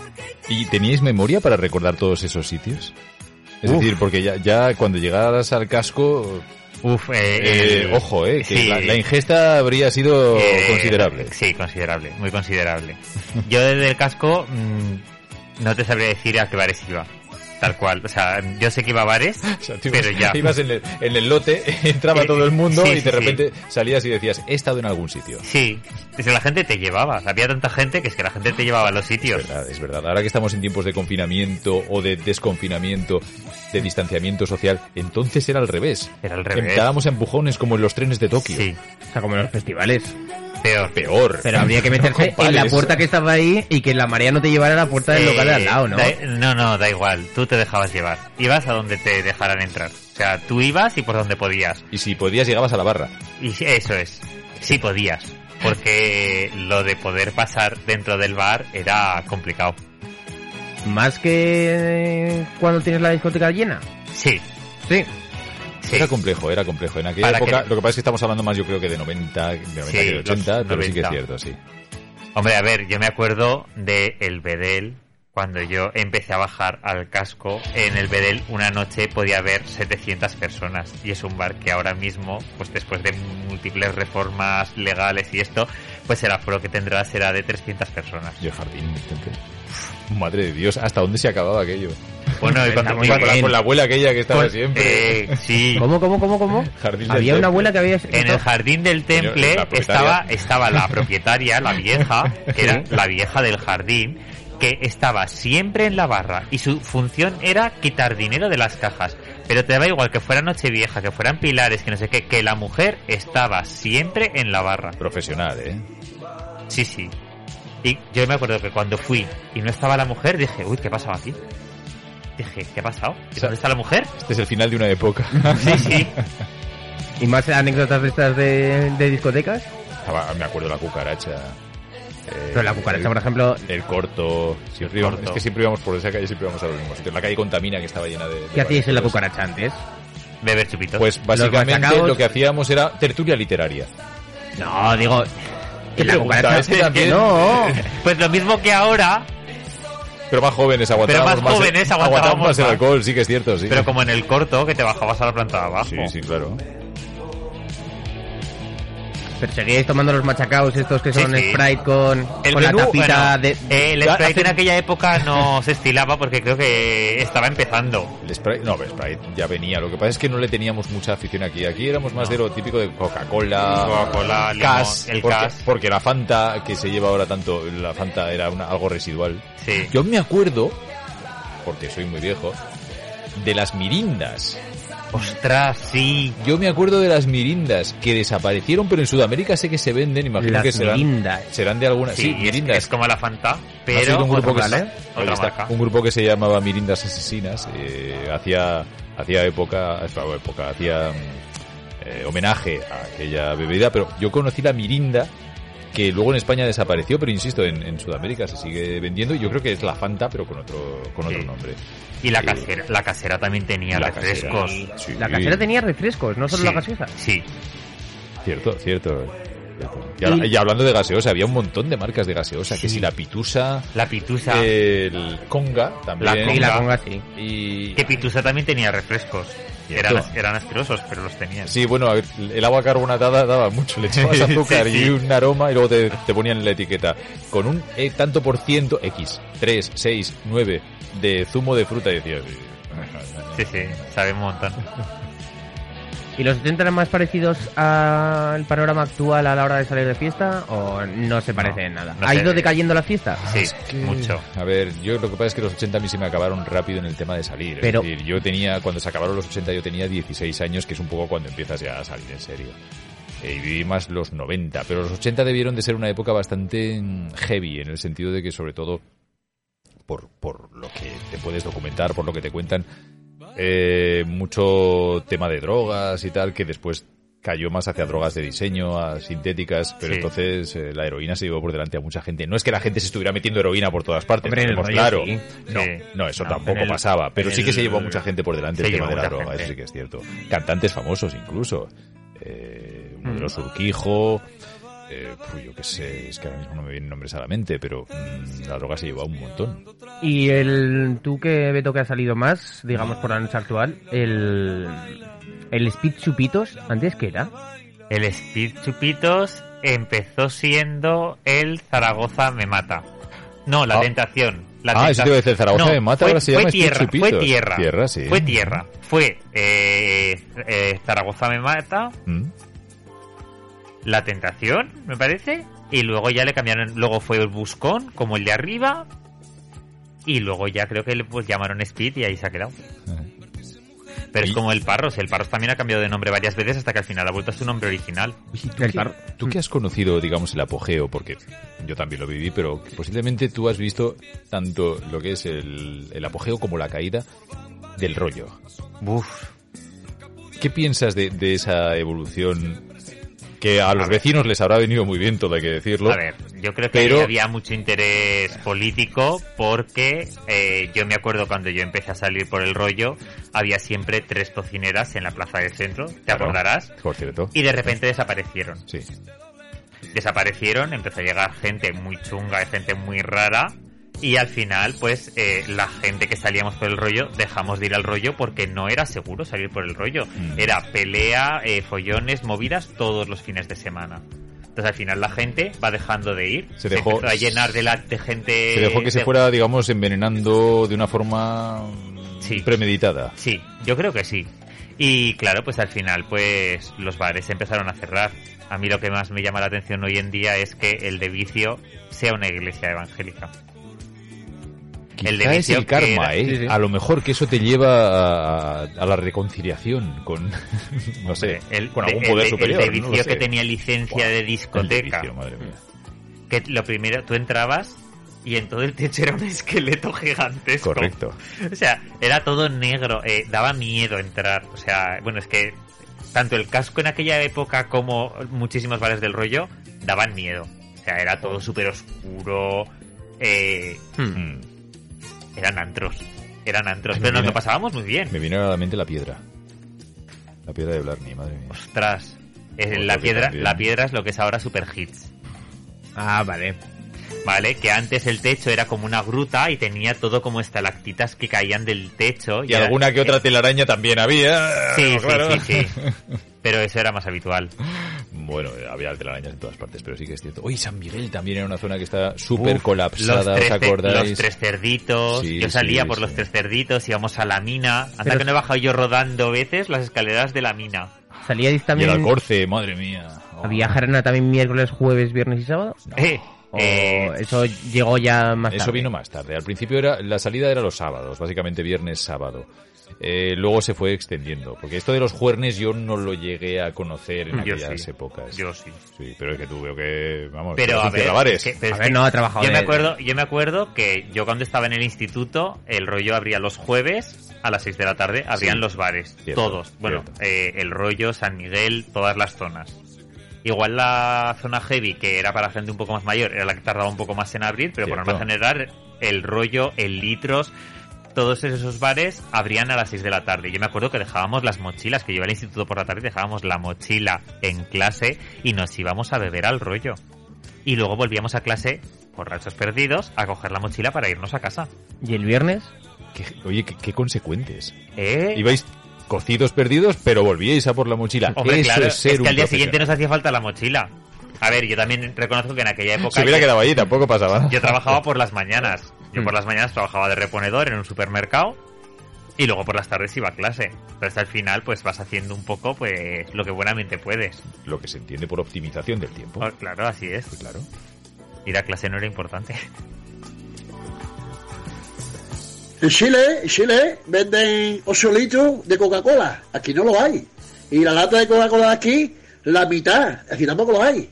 ¿Y teníais memoria para recordar todos esos sitios? Es Uf. decir, porque ya, ya cuando llegaras al casco... Uf, eh, eh, el- ojo, eh, que sí. la, la ingesta habría sido Eh, considerable. Sí, considerable, muy considerable. Yo desde el casco mm, no te sabría decir a qué bares iba. Tal cual. O sea, yo sé que iba a bares, Tú pero ibas- ya. Ibas en el, en el lote, entraba Eh, todo el mundo sí, y de sí, sí. repente salías y decías, he estado en algún sitio. Sí, es que la gente te llevaba. Había tanta gente que es que la gente te llevaba a los sitios. Es verdad, es verdad. Ahora que estamos en tiempos de confinamiento o de desconfinamiento, de distanciamiento social, entonces era al revés. Era al revés. Entrábamos a empujones como en los trenes de Tokio. Sí. O sea, como en los festivales. Peor. Peor. Pero habría que meterse en la puerta que estaba ahí y que la marea no te llevara a la puerta del Eh, local de al lado, ¿no? da- no, no, da igual. Tú te dejabas llevar. Ibas a donde te dejaran entrar. O sea, tú ibas y por donde podías. Y si podías llegabas a la barra. Y eso es. Sí podías. Porque lo de poder pasar dentro del bar era complicado. Más que cuando tienes la discoteca llena. Sí. Sí. Era complejo, era complejo. En aquella Para época, que- lo que pasa es que estamos hablando más yo creo que de 90, de 90 Sí, que de 80, los pero sí que es 90. cierto, sí. Hombre, a ver, yo me acuerdo de El Bedel, cuando yo empecé a bajar al casco. En El Bedel una noche podía haber 700 personas y es un bar que ahora mismo, pues después de múltiples reformas legales y esto, pues el aforo que tendrá será de 300 personas. Y el jardín, gente. Madre de Dios, ¿hasta dónde se acababa aquello? Bueno, y cuando- Con la- con la abuela aquella que estaba Con- siempre. eh, sí. ¿Cómo, cómo, cómo, cómo? Había una Temple. abuela que había... En el jardín del temple estaba, estaba la propietaria, la vieja, que era la vieja del jardín, que estaba siempre en la barra y su función era quitar dinero de las cajas. Pero te daba igual que fuera Nochevieja, que fueran pilares, que no sé qué, que la mujer estaba siempre en la barra. Profesional, ¿eh? Sí, sí. Y yo me acuerdo que cuando fui y no estaba la mujer, dije, uy, ¿qué pasaba aquí? Dije, ¿qué ha pasado? ¿Y ¿Dónde está la mujer? Este es el final de una época. Sí, sí. ¿Y más anécdotas de estas de, de discotecas? Estaba- me acuerdo la cucaracha. eh, Pero la cucaracha, por ejemplo... El corto. Siempre íbamos- corto. Es que siempre íbamos por esa calle, siempre íbamos a los mismos sitios. La calle Contamina, que estaba llena de... de ¿Qué hacíais en la cucaracha antes? Beber chupitos. Pues básicamente lo que hacíamos era tertulia literaria. No, digo... ¿Qué la pregunta? Es que también- No. Pues lo mismo que ahora, Pero más jóvenes, aguantábamos Pero más jóvenes, aguantábamos aguantábamos más el más. alcohol, sí que es cierto, sí. pero como en el corto que te bajabas a la planta de abajo. Sí, sí, claro. Pero seguíais tomando los machacaos estos que son sí. Sprite con, El con la menú, tapita bueno, de... eh, el Sprite hace- en aquella época no se estilaba porque creo que estaba empezando. El Sprite, no, el Sprite ya venía. Lo que pasa es que no le teníamos mucha afición aquí. Aquí éramos más de lo típico de Coca-Cola, Coca-Cola, Cas, el porque, Cas. porque la Fanta que se lleva ahora tanto, la Fanta era una- algo residual. Sí. Yo me acuerdo, porque soy muy viejo, de las mirindas. Ostras, sí. Yo me acuerdo de las mirindas que desaparecieron, pero en Sudamérica sé que se venden, imagino Las que serán, mirindas. serán de alguna... Sí, mirindas. Es, como la Fanta, pero un grupo, que, otra, se- ¿vale? ahí otra está, marca. un grupo que se llamaba Mirindas Asesinas eh, hacía hacía época época hacía mm, eh, homenaje a aquella bebida pero yo conocí la Mirinda que luego en España desapareció pero insisto en, en Sudamérica se sigue vendiendo y yo creo que es la Fanta pero con otro con otro Sí. nombre Y la Eh, casera, la casera también tenía la refrescos. casera, sí. La casera tenía refrescos, no solo Sí, la gaseosa. Sí. Cierto, cierto. cierto. Y, habla- y hablando de gaseosa, había un montón de marcas de gaseosa, que si la Pitusa, La Pitusa. el Conga también. La Y la Conga. así. Y Que Pitusa también tenía refrescos. Cierto. Eran, eran asquerosos, pero los tenían. Sí, bueno, el agua carbonatada daba mucho, le echabas azúcar Sí, sí. y un aroma y luego te, te ponían en la etiqueta con un eh, tanto por ciento X, 3, 6, 9 de zumo de fruta y decías, Sí, sí, sabe un montón. ¿Y los 70 eran más parecidos al panorama actual a la hora de salir de fiesta o no se parece en nada? no ¿Ha sé. ido decayendo la fiesta? Sí, que- mucho. A ver, yo lo que pasa es que los 80 a mí se me acabaron rápido en el tema de salir. Pero- Es decir, yo tenía, cuando se acabaron los 80 yo tenía 16 años, que es un poco cuando empiezas ya a salir en serio. Eh, Y viví más los 90, pero los 80 debieron de ser una época bastante mm, heavy, en el sentido de que sobre todo, por, por lo que te puedes documentar, por lo que te cuentan, eh, mucho tema de drogas y tal, que después cayó más hacia drogas de diseño, a sintéticas, pero Sí. entonces eh, la heroína se llevó por delante a mucha gente. No es que la gente se estuviera metiendo heroína por todas partes, Hombre, tenemos claro. sí. No, Sí. no, eso No, tampoco el- pasaba, pero sí que se llevó a mucha gente por delante el tema de la droga, gente. eso sí que es cierto. Cantantes famosos incluso. Eh, uno de Mm. los Urquijo, eh, pues yo qué sé, es que ahora mismo no me vienen nombres a la mente, pero mm, la droga se llevó a un montón. Y el tú que Beto que ha salido más, digamos por la noche actual, el el Speed Chupitos, antes que era? El Speed Chupitos empezó siendo el Zaragoza me mata. No, la Ah. tentación. La Ah, eso te iba a decir, Zaragoza No, me mata, fue, ahora se fue llama Speed tierra, Chupitos. Fue tierra. Tierra, sí. Fue tierra. Fue eh, eh, Zaragoza me mata, Mm. La tentación, me parece. Y luego ya le cambiaron, luego fue el Buscón, como el de arriba. Y luego ya creo que le pues llamaron Speed y ahí se ha quedado. Pero es como el Parros, el Parros también ha cambiado de nombre varias veces hasta que al final ha vuelto a su nombre original. ¿tú, qué, tú qué has conocido, digamos, el apogeo? Porque yo también lo viví, pero posiblemente tú has visto tanto lo que es el, el apogeo como la caída del rollo. Uf. ¿Qué piensas de, de esa evolución que a los vecinos les habrá venido muy bien, todo hay que decirlo? A ver, yo creo que Pero- había mucho interés político porque eh, yo me acuerdo cuando yo empecé a salir por el rollo, había siempre tres tocineras en la plaza del centro, ¿te Claro, acordarás? Por cierto. Y de repente desaparecieron. Sí. Desaparecieron, empezó a llegar gente muy chunga, gente muy rara. Y al final, pues, eh, la gente que salíamos por el rollo, dejamos de ir al rollo porque no era seguro salir por el rollo. Mm. Era pelea, eh, follones, movidas todos los fines de semana. Entonces al final la gente va dejando de ir. Se dejó- empezó a llenar de, la, de gente. Se dejó que se fuera, digamos, envenenando de una forma Sí. premeditada. Sí, yo creo que sí. Y claro, pues al final, pues los bares empezaron a cerrar. A mí lo que más me llama la atención hoy en día es que el de vicio sea una iglesia evangélica. El de es el karma, era- ¿eh? Sí, sí. A lo mejor que eso te lleva a, a la reconciliación con, no sé, el, con algún poder de- superior. El de vicio que tenía licencia de discoteca. vicio, madre mía. Que lo primero, tú entrabas y en todo el techo era un esqueleto gigantesco. Correcto. O sea, era todo negro, eh, daba miedo entrar. O sea, bueno, es que tanto el casco en aquella época como muchísimos bares del rollo daban miedo. O sea, era todo súper oscuro. Eh, Hmm. Eran antros. Eran antros. Ay, Pero nos viene- lo pasábamos muy bien. Me vino a la mente la piedra. La piedra de Blarney, madre mía. Ostras. Eh, Otro la piedra, la piedra es lo que es ahora Super Hits. Ah, vale. Vale, que antes el techo era como una gruta y tenía todo como estalactitas que caían del techo. Y alguna que otra telaraña también había. Sí, sí, claro. sí, sí. Pero eso era más habitual. Bueno, eh, había telarañas en todas partes, pero sí que es cierto. Oye, San Miguel también era una zona que está súper colapsada, los ¿os tres, acordáis? Los tres cerditos. Sí, yo salía sí, por sí. los tres cerditos, íbamos a la mina. Hasta Pero- que no he bajado yo rodando veces las escaleras de la mina. ¿Salíais Y también el Alcorce, madre mía. ¿Había jarana también miércoles, jueves, viernes y sábado? Eh, ¿O eh, eso llegó ya más Eso tarde? vino más tarde. Al principio era la salida era los sábados, básicamente viernes, sábado. Eh, luego se fue extendiendo, porque esto de los juernes yo no lo llegué a conocer en Yo aquellas sí. épocas. Yo sí. Sí, pero es que tú veo que, vamos, Pero a ver, que- pero A ver, no ha trabajado Yo me acuerdo, yo me acuerdo que yo cuando estaba en el instituto, el rollo abría los jueves a las 6 de la tarde, abrían Sí. los bares, Cierto, todos. Bueno, eh, el rollo, San Miguel, todas las zonas. Igual la zona heavy, que era para gente un poco más mayor, era la que tardaba un poco más en abrir, pero por norma general, el rollo, el litros, todos esos bares abrían a las 6 de la tarde. Yo me acuerdo que dejábamos las mochilas, que yo iba al instituto por la tarde, dejábamos la mochila en clase y nos íbamos a beber al rollo. Y luego volvíamos a clase, borrachos perdidos, a coger la mochila para irnos a casa. ¿Y el viernes? Qué- oye, qué, qué consecuentes. ¿Eh? Ibais cocidos perdidos, pero volvíais a por la mochila. Hombre, Eso claro, es ser es que al día siguiente nos hacía falta la mochila. A ver, yo también reconozco que en aquella época... Se hubiera yo- quedado allí, tampoco pasaba. Yo trabajaba por las mañanas. Yo Mm. por las mañanas trabajaba de reponedor en un supermercado y luego por las tardes iba a clase. Hasta el final pues vas haciendo un poco pues lo que buenamente puedes. Lo que se entiende por optimización del tiempo. Oh, claro, así es. claro. Ir a clase no era importante. En Chile, en Chile venden 8 litros de Coca-Cola. Aquí no lo hay. Y la lata de Coca-Cola de aquí, la mitad. Aquí tampoco lo hay.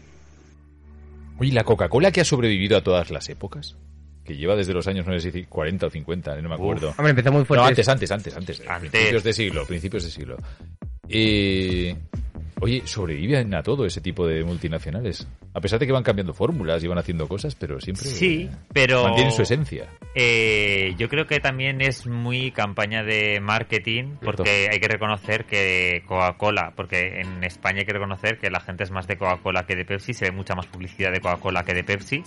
Oye, la Coca-Cola que ha sobrevivido a todas las épocas. Que lleva desde los años, no sé si 40 o 50, no me acuerdo. Hombre, empezó muy fuerte. No, antes, antes, antes, antes. Antes. Principios de siglo, principios de siglo. Eh, oye, sobreviven a todo ese tipo de multinacionales. A pesar de que van cambiando fórmulas y van haciendo cosas, pero siempre Sí, pero... mantienen su esencia. Eh, yo creo que también es muy campaña de marketing porque hay que reconocer que Coca-Cola, porque en España hay que reconocer que la gente es más de Coca-Cola que de Pepsi, se ve mucha más publicidad de Coca-Cola que de Pepsi.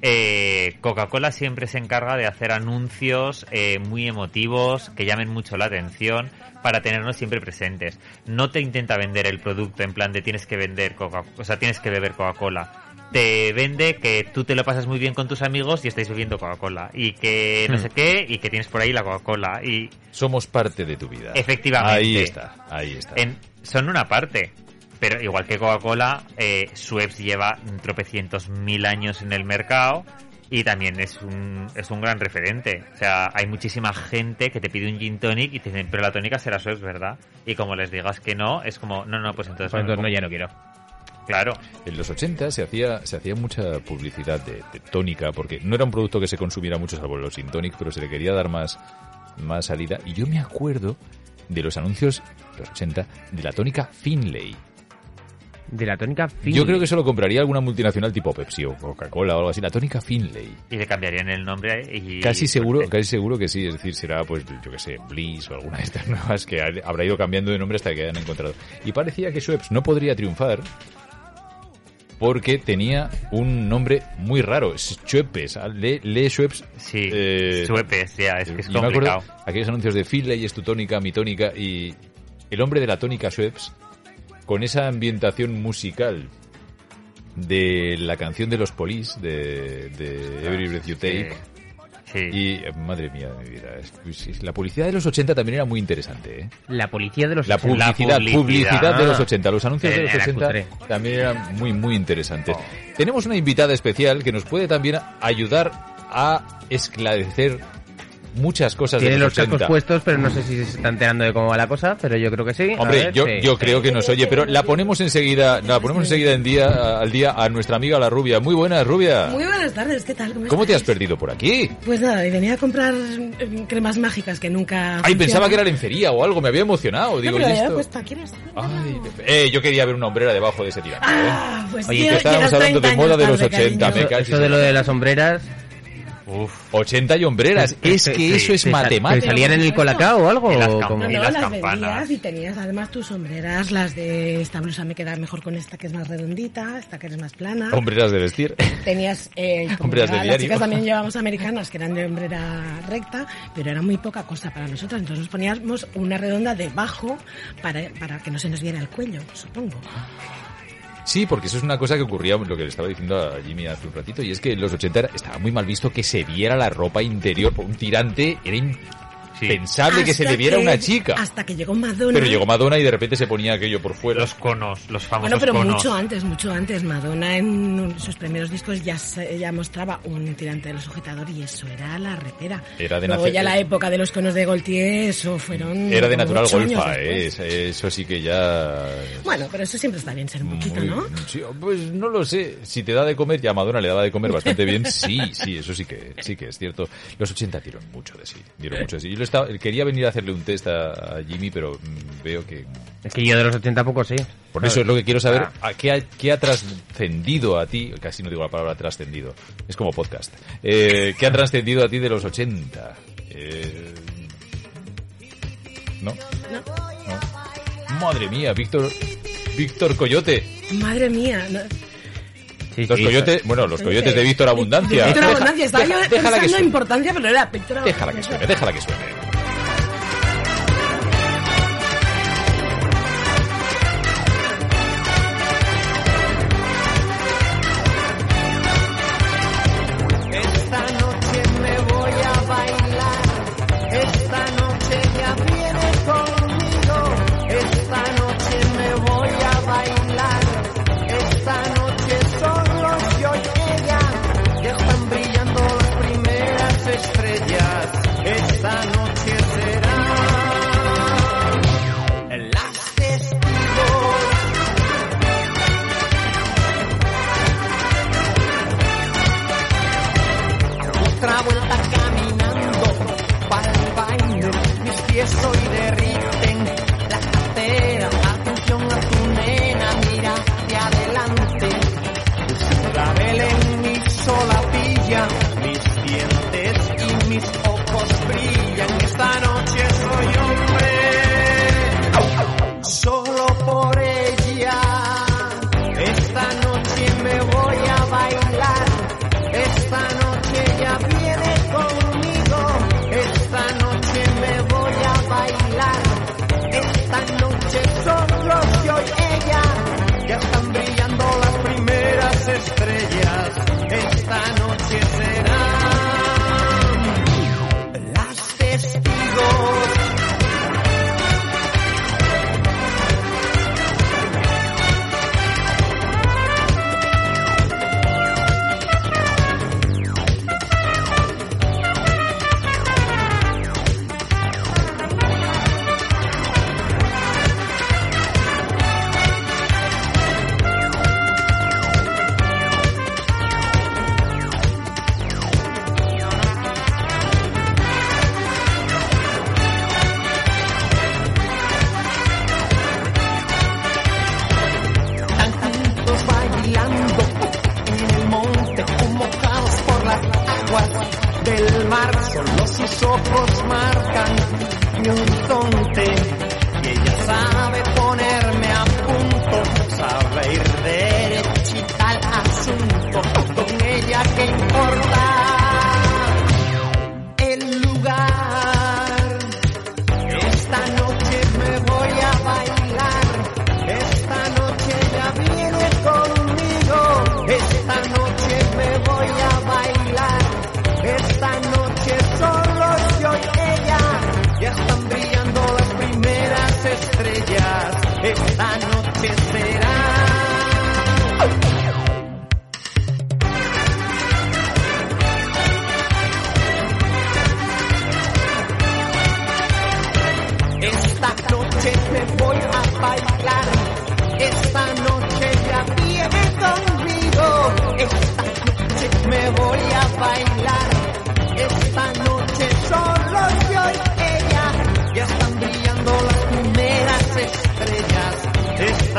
Eh, Coca-Cola siempre se encarga de hacer anuncios eh, muy emotivos que llamen mucho la atención para tenernos siempre presentes. No te intenta vender el producto en plan de tienes que vender Coca, o sea, tienes que beber Coca-Cola. Te vende que tú te lo pasas muy bien con tus amigos y estáis bebiendo Coca-Cola y que no Hmm. sé qué y que tienes por ahí la Coca-Cola y Somos parte de tu vida. Efectivamente. Ahí está, ahí está. en- son una parte. Pero igual que Coca-Cola, eh, Schweppes lleva tropecientos mil años en el mercado y también es un, es un gran referente. O sea, hay muchísima gente que te pide un gin tonic y te dicen, pero la tónica será Schweppes, ¿verdad? Y como les digas que no, es como, no, no, pues entonces... Pues entonces no, pongo". ya no quiero. Claro. En los 80 se hacía, se hacía mucha publicidad de, de tónica, porque no era un producto que se consumiera mucho salvo los sin tonic, pero se le quería dar más, más salida. Y yo me acuerdo de los anuncios los 80 de la tónica Finlay. De la tónica Finlay. Yo creo que eso lo compraría alguna multinacional tipo Pepsi o Coca-Cola o algo así. La tónica Finlay. Y le cambiarían el nombre y... Casi seguro, casi seguro que sí. Es decir, será, pues, yo que sé, Bliss o alguna de estas nuevas que ha- habrá ido cambiando de nombre hasta que hayan encontrado. Y parecía que Schweppes no podría triunfar porque tenía un nombre muy raro. Schweppes. Lee, lee Schweppes. Sí, eh, Schweppes, ya, es que es y me acuerdo complicado. aquellos anuncios de Finlay es tu tónica, mi tónica y el hombre de la tónica Schweppes con esa ambientación musical de la canción de los Police de, de Every Breath You Take. Y eh, madre mía de mi vida, la publicidad de los 80 también era muy interesante, ¿eh? La policía de los La 80. publicidad, publicidad, de los 80, los anuncios de los era 80 cutre. también eran muy, muy interesantes. Tenemos una invitada especial que nos puede también ayudar a esclarecer muchas cosas Tiene de los los cascos 80. puestos, pero no sé si se está enterando de cómo va la cosa, pero yo creo que sí. Hombre, ver, yo, sí. yo creo que nos oye, pero la ponemos enseguida, la ponemos enseguida en día, al día a nuestra amiga la rubia. Muy buenas, rubia. Muy buenas tardes, ¿qué tal? ¿Cómo, ¿Cómo te has perdido por aquí? Pues nada, y venía a comprar eh, cremas mágicas que nunca. Ay, pensaba funcionan. que era lencería o algo, me había emocionado. No, Digo, pero ya he listo. puesto aquí. Ay, eh, yo quería ver una hombrera debajo de ese tirante. Ah, ¿eh? pues Oye, tío, que estábamos hablando de 30 moda de los tarde, 80, cariño. me. Eso de lo de las sombreras. Uf, 80 y hombreras. Es que Sí, eso es sí, matemático. ¿Te salían en el colacao o algo? Las? No, Y no, las las, campanas. y tenías además tus sombreras, las de esta blusa me queda mejor con esta que es más redondita, esta que es más plana. Hombreras de vestir. Tenías, eh, Hombreras de las diario. chicas también llevábamos americanas que eran de hombrera recta, pero era muy poca cosa para nosotras. Entonces nos poníamos una redonda debajo para, para que no se nos viera el cuello, supongo. Sí, porque eso es una cosa que ocurría, lo que le estaba diciendo a Jimmy hace un ratito, y es que en los 80 era- estaba muy mal visto que se viera la ropa interior por un tirante, era que se Hasta viera a que- una chica. Hasta que llegó Madonna. Pero llegó Madonna y de repente se ponía aquello por fuera. Los conos, los famosos Bueno, pero conos. mucho antes, mucho antes. Madonna en un- sus primeros discos ya, se- ya mostraba un tirante del sujetador y eso era la repera. Era de Luego ya la época de los conos de Gaultier, eso fueron... Era de natural golfa, eh, eso sí que ya... Bueno, pero eso siempre está bien ser un poquito, Muy- ¿no? sí, pues no lo sé. Si te da de comer, ya a Madonna le daba de comer bastante bien. Sí, sí, eso sí que, sí que es cierto. Los 80 dieron mucho de sí. Dieron mucho de sí. Yo lo estaba- quería venir a hacerle un test a, a Jimmy, pero mm, veo que... Es que yo de los 80 poco sí. Por eso es lo que quiero saber. Ah. ¿a qué, ha, qué ha trascendido a ti? Casi no digo la palabra trascendido. Es como podcast. Eh, ¿Qué ha trascendido a ti de los 80? Eh, ¿No? ¿No? Madre mía, Víctor... Víctor Coyote. Madre mía. no- los coyotes, bueno, los coyotes de Víctor Abundancia. Víctor Deja- Abundancia, estaba deja- yo pensando importancia, pero era Víctor Déjala que suene, déjala que suene.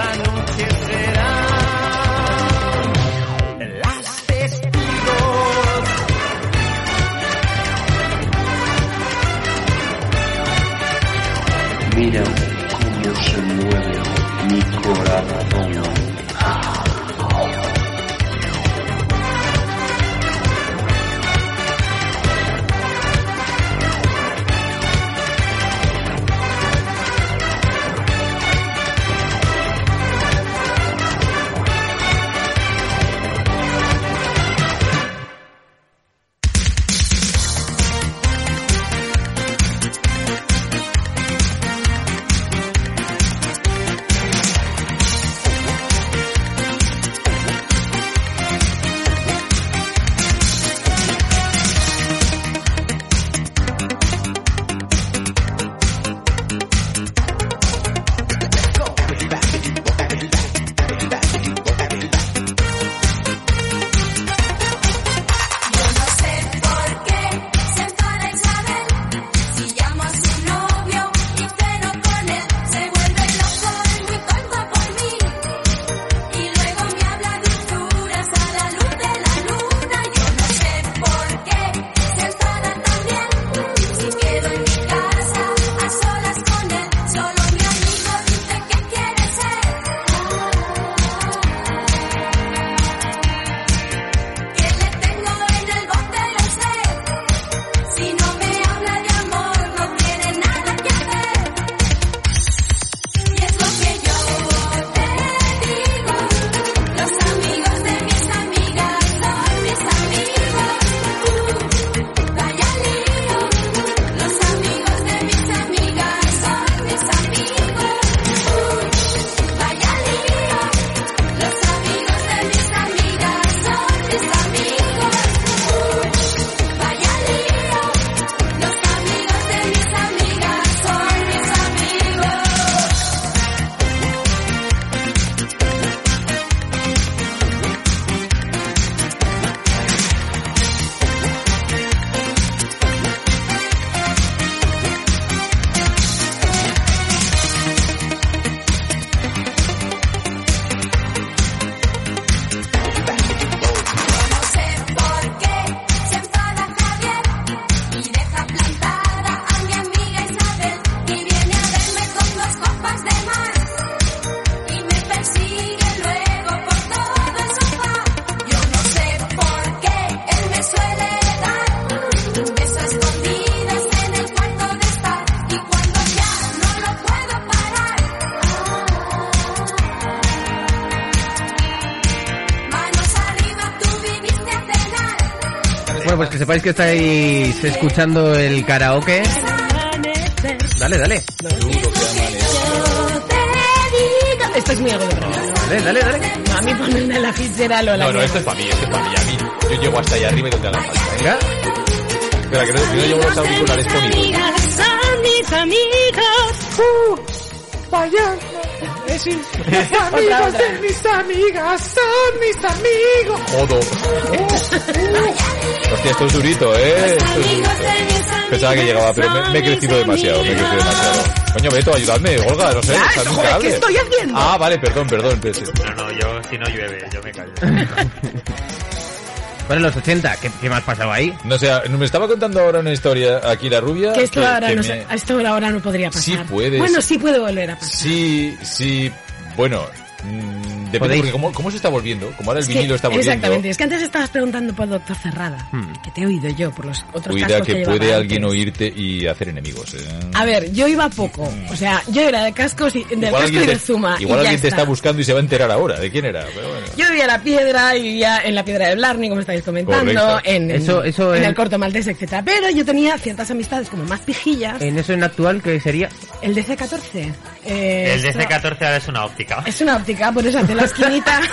Esta sepáis que estáis escuchando el karaoke. Dale, dale. Esto es muy agudo para mí. Dale, dale, dale. No, a mí ponerme en la fichera lo la No, no, esto es para mí, esto es para mí. A mí, yo llego hasta allá arriba y donde haga falta. Venga. Espera, que no, que no llevo los auriculares ponidos. son mis amigos. Uh, payaso. Es amigos de mis amigas son mis amigos. Jodo. Hostia, esto es durito, ¿eh? Esto es durito. Pensaba que llegaba, pero me, me he crecido demasiado, me he crecido demasiado. Coño, Beto, ayudadme, Olga, no sé, Ya, joder. ¿qué estoy haciendo? Ah, vale, perdón, perdón. pues, No, no, yo si no llueve, yo me callo. Bueno, los 80, ¿qué, qué más pasaba ahí? No sé, me estaba contando ahora una historia aquí la rubia. Que esto ahora que no me- esto ahora no podría pasar. Sí puedes. Bueno, sí puede volver a pasar. Sí, sí, bueno, depende Podéis- porque cómo, cómo se está volviendo, como ahora el Es que- vinilo está volviendo. Exactamente, es que antes estabas preguntando por Doctor Cerrada, Hmm. que te he oído yo por los otros Cuida cascos que, que, puede alguien antes. oírte y hacer enemigos. ¿eh? A ver, yo iba poco, o sea, yo era de cascos y del casco y del Zuma. y igual ya alguien te está. está buscando y se va a enterar ahora de quién era. Pero bueno. Yo vivía la piedra y vivía en la piedra de Blarney, como estáis comentando, en, Eso- eso en en- el corto maltés, etcétera. Pero yo tenía ciertas amistades como más pijillas. En eso en actual, ¿qué sería? El DC-14. Eh, El esto- DC-14 ahora es una óptica. Es una óptica, por eso hace la esquinita.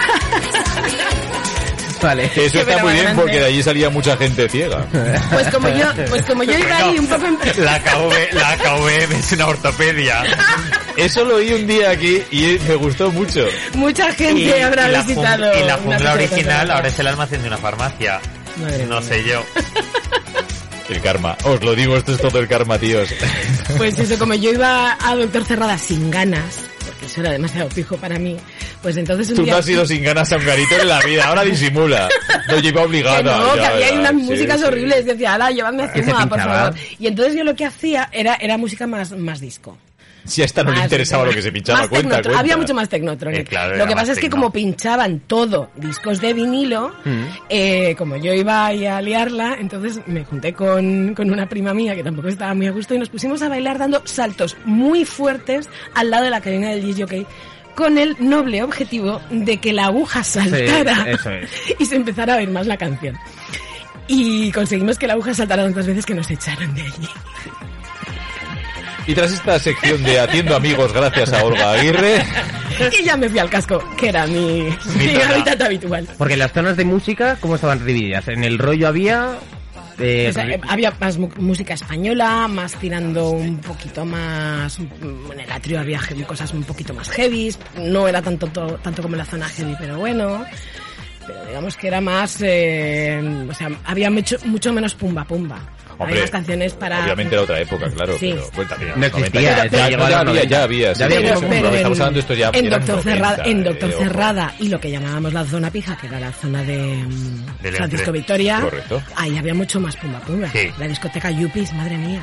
Vale. Eso está muy bien porque de allí salía mucha gente ciega. Pues como yo, pues como yo iba ahí un poco en... La KV, la KV es una ortopedia. Eso lo oí un día aquí y me gustó mucho. Mucha gente habrá visitado. y la jungla original ahora es el almacén de una farmacia. Madre no sé yo. El karma. Os lo digo, esto es todo el karma, tíos. Pues eso, como yo iba a Doctor Cerrada sin ganas, porque eso era demasiado pijo para mí, pues entonces un Tú día... no has ido sin ganas a un garito en la vida, ahora disimula. No lleva obligada. Que no, que había ya, unas sí, músicas sí. horribles. Decía, ala, llévame a Zuma, por favor. Y entonces yo lo que hacía era, era música más, más disco. Si a esta no le Más- interesaba lo que se pinchaba, cuenta, cuenta. Había mucho más Technotronic. Eh, claro, lo que pasa es que como pinchaban todo discos de vinilo, eh, como yo iba ahí a liarla, entonces me junté con, con una prima mía que tampoco estaba muy a gusto y nos pusimos a bailar dando saltos muy fuertes al lado de la cabina del jockey con el noble objetivo de que la aguja saltara eso es. y se empezara a oír más la canción. Y conseguimos que la aguja saltara tantas veces que nos echaran de allí. Y tras esta sección de Haciendo Amigos gracias a Olga Aguirre, Y ya me fui al casco, que era mi, mi hábitat habitual. Porque las zonas de música, ¿cómo estaban divididas? En el rollo había... eh, O sea, eh, había más música española, más tirando un poquito más... mm, En el atrio había cosas un poquito más heavy, no era tanto, to- tanto como en la zona heavy, pero bueno. Pero digamos que era más... eh, o sea, había mucho, mucho menos pumba pumba. Hombre, canciones para... obviamente era otra época, claro. Sí. Pero, bueno, también, No existía, 90, eso ya, ya los había, 90. ya había. sí, Ya había sí, estamos hablando esto ya en Doctor, 90, Cerrada, en eh, Doctor ojo. Cerrada y lo que llamábamos la zona pija, que era la zona de mm, Del Francisco entre. Victoria, Correcto. ahí había mucho más pumba pumba. Sí. La discoteca Yuppies, madre mía.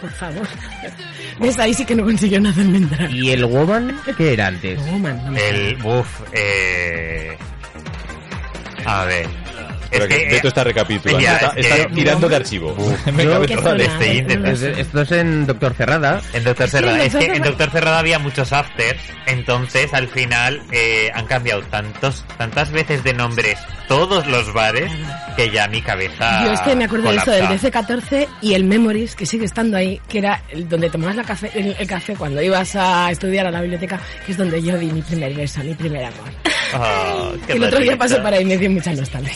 Por favor. ¿Ves? Ahí sí que no consiguió nada en entrar. ¿Y el Woman qué era antes? El buff, eh... A ver. Pero que Beto está recapitulando, Ya, está, es está que- tirando de archivo. Dale. Estoy intentando. Esto es en Doctor Cerrada. En Doctor Cerrada. es que en Doctor Cerrada había muchos afters, entonces al final eh, han cambiado tantos, tantas veces de nombres todos los bares que ya mi cabeza. Yo es que me acuerdo de eso del colapsa. DC-14 y el Memories, que sigue estando ahí, que era donde tomabas la café, el, el café cuando ibas a estudiar a la biblioteca, que es donde yo di mi primer beso, mi primer amor. Ah, qué el otro día pasé para ahí y me dio mucha nostalgia.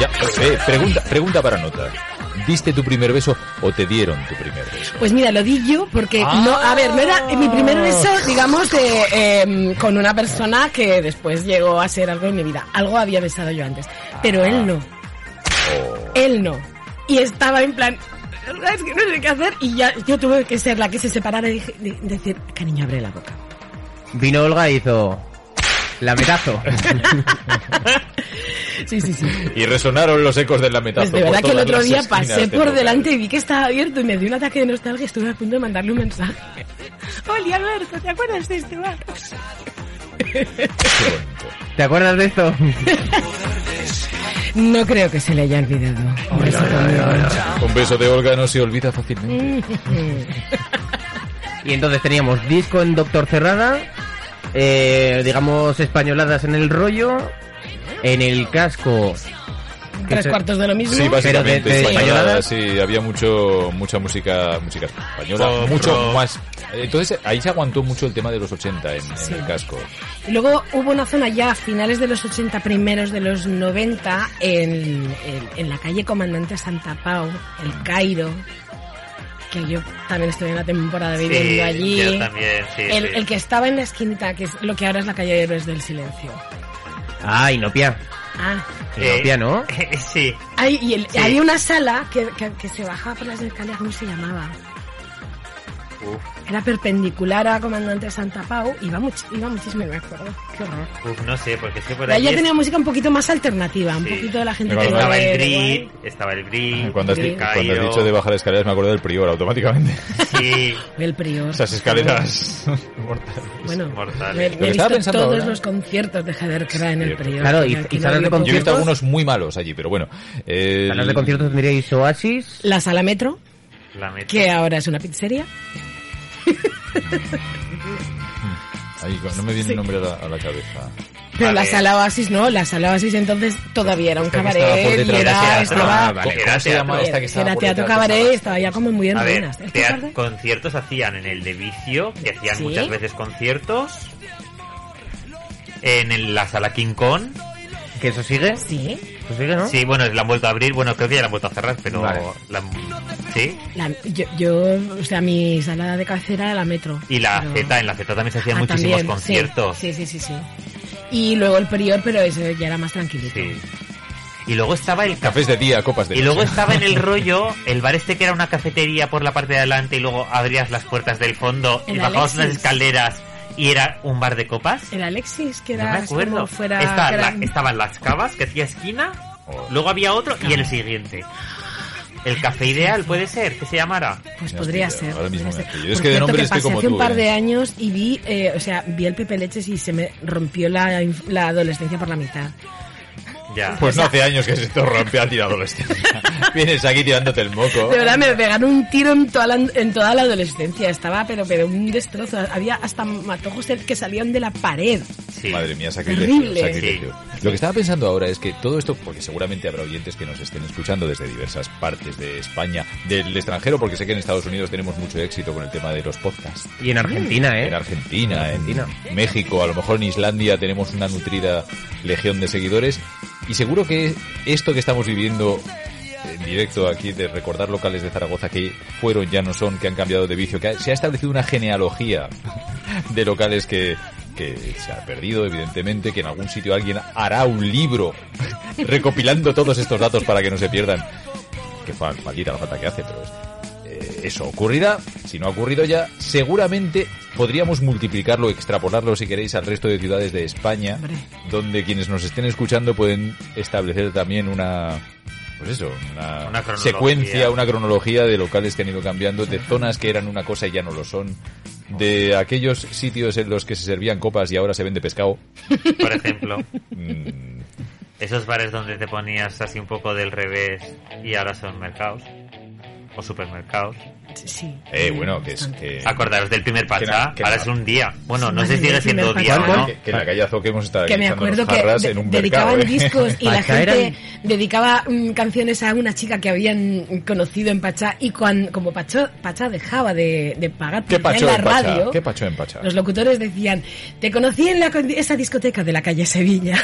Ya, eh, pregunta, pregunta para nota. ¿Diste tu primer beso o te dieron tu primer beso? Pues mira, lo di yo porque Ah. no, a ver, no era mi primer beso, digamos, de, em, con una persona que después llegó a ser algo en mi vida. Algo había besado yo antes, pero él no. Oh. Él no. Y estaba en plan, es que no sé qué hacer y ya yo tuve que ser la que se separara y dije- de- decir, cariño, abre la boca. Vino Olga y hizo... Lametazo. Sí, sí, sí. Y resonaron los ecos del lametazo. Pues de verdad que el otro día pasé por delante y vi que estaba abierto y me dio un ataque de nostalgia y estuve a punto de mandarle un mensaje. Hola Alberto, ¿te acuerdas de este bar? ¿Te acuerdas de esto? No creo que se le haya olvidado. Un beso de Olga no se olvida fácilmente. Y entonces teníamos disco en Doctor Cerrada, eh, digamos españoladas en el rollo, en el casco tres cuartos de lo mismo. Sí, básicamente. Pero de- sí, había mucho, mucha música, música española, Pop, mucho rock. más. Entonces ahí se aguantó mucho el tema de los 80 en, en Sí. el casco. Luego hubo una zona ya a finales de los 80, primeros de los 90, en, en, en la calle Comandante Santa Pau, el Cairo, que yo también estuve una temporada Sí, viviendo allí. yo también, sí, el, sí. el que estaba en la esquinita, que es lo que ahora es la calle de Héroes del Silencio. Ah, Inopia. Ah. Inopia, ¿no? sí. Hay, y el- Sí. había una sala que, que, que se bajaba por las escaleras, ¿cómo se llamaba? Era perpendicular a Comandante Santa Pau, iba, much, iba muchísimo, me acuerdo. Qué horror. Uf, no sé, porque es que por ahí ya es- tenía música un poquito más alternativa, un Sí. poquito de la gente que estaba el guay. estaba el Brit, Cuando has, cuando has dicho de bajar escaleras me acuerdo del prior automáticamente. Sí. El prior. Esas escaleras mortales. Bueno, Mortales. me, me he estaba visto pensando todos ahora- los conciertos de Javier Cra en el prior. Claro, y- y salas de había Yo he visto conciertos. algunos muy malos allí, pero bueno. el- Salas de conciertos tendríais Oasis. La sala Metro, La metro. que ahora es una pizzería. Ahí, no me viene Sí. el nombre a la, a la cabeza. Pero la ver. sala Oasis no, la sala Oasis entonces todavía era un Esta que estaba por cabaret era, estaba, Ah, vale. ¿Cómo Era se llama teatro. esta que estaba era por teatro detrás de cabaret, estaba ya como muy en A ver, ruinas. ¿Esto tea- tarde? conciertos hacían en el de Vicio, que hacían Sí. muchas veces conciertos. En el- la sala King Kong. ¿Que eso sigue? Sí. ¿Eso sigue, no? Sí, bueno, la han vuelto a abrir. Bueno, creo que ya la han vuelto a cerrar, pero. Vale. la- sí. La- yo, yo, o sea, mi sala de cabecera era la Metro. Y la Pero- Z, en la Z también se hacían Ah, muchísimos también, conciertos. Sí, sí, sí, sí, sí. Y luego el prior, pero ese ya era más tranquilito. Sí. Y luego estaba el Cafés de día, copas de Y luego estaba en el rollo el bar este que era una cafetería por la parte de adelante y luego abrías las puertas del fondo y bajabas unas Alexis. escaleras y era un bar de copas. El Alexis, que No era me acuerdo. como fuera... Esta- que era- la- estaban las cavas que hacía esquina, luego había otro y el siguiente. El café ideal puede ser que se llamara. Pues podría ser. Ahora mismo ser. Es Por que de cierto, nombre que pasé como hace tú. un par ¿eh? de años y vi, eh, o sea, vi el Pepe Leches y se me rompió la, inf- la adolescencia por la mitad. Ya. Pues no hace años que se te rompe a ti la adolescencia. Vienes aquí tirándote el moco. De verdad, me pegaron un tiro en toda la, en toda la adolescencia. Estaba, pero, pero un destrozo. Había hasta matojos que salían de la pared. Madre mía, sacrilegio, sacrilegio. Lo que estaba pensando ahora es que todo esto, porque seguramente habrá oyentes que nos estén escuchando desde diversas partes de España, del extranjero, porque sé que en Estados Unidos tenemos mucho éxito con el tema de los podcasts. Y en Argentina, ¿eh? En Argentina, En en Argentina. México, a lo mejor en Islandia tenemos una nutrida legión de seguidores. Y seguro que esto que estamos viviendo en directo aquí de recordar locales de Zaragoza que fueron, ya no son, que han cambiado de vicio, que se ha establecido una genealogía de locales que, que se ha perdido, evidentemente, que en algún sitio alguien hará un libro recopilando todos estos datos para que no se pierdan. Que fa- maldita la falta que hace, pero eh, eso ocurrirá. Si no ha ocurrido ya, seguramente podríamos multiplicarlo, extrapolarlo si queréis al resto de ciudades de España, donde quienes nos estén escuchando pueden establecer también una pues eso, una, secuencia, una cronología de locales que han ido cambiando, de zonas que eran una cosa y ya no lo son, de aquellos sitios en los que se servían copas y ahora se vende pescado. Por ejemplo. Mm, Esos bares donde te ponías así un poco del revés y ahora son mercados. O supermercados. Sí. Eh, bueno, que es que... Acordaros del primer Que Pachá, que ahora es un día. Bueno, no sé si sigue siendo día Pachá. no. Que, que en la calle Azoque hemos estado Que me acuerdo que jarras en un dedicaban mercado, ¿eh? discos y la Pachá gente eran- dedicaba mm, canciones a una chica que habían conocido en Pachá y cuando, como Pachá, Pachá dejaba de, de pagar ¿Qué publicidad pacho en la en Pachá? radio, ¿Qué pacho en Pachá? los locutores decían, te conocí en la, esa discoteca de la calle Sevilla.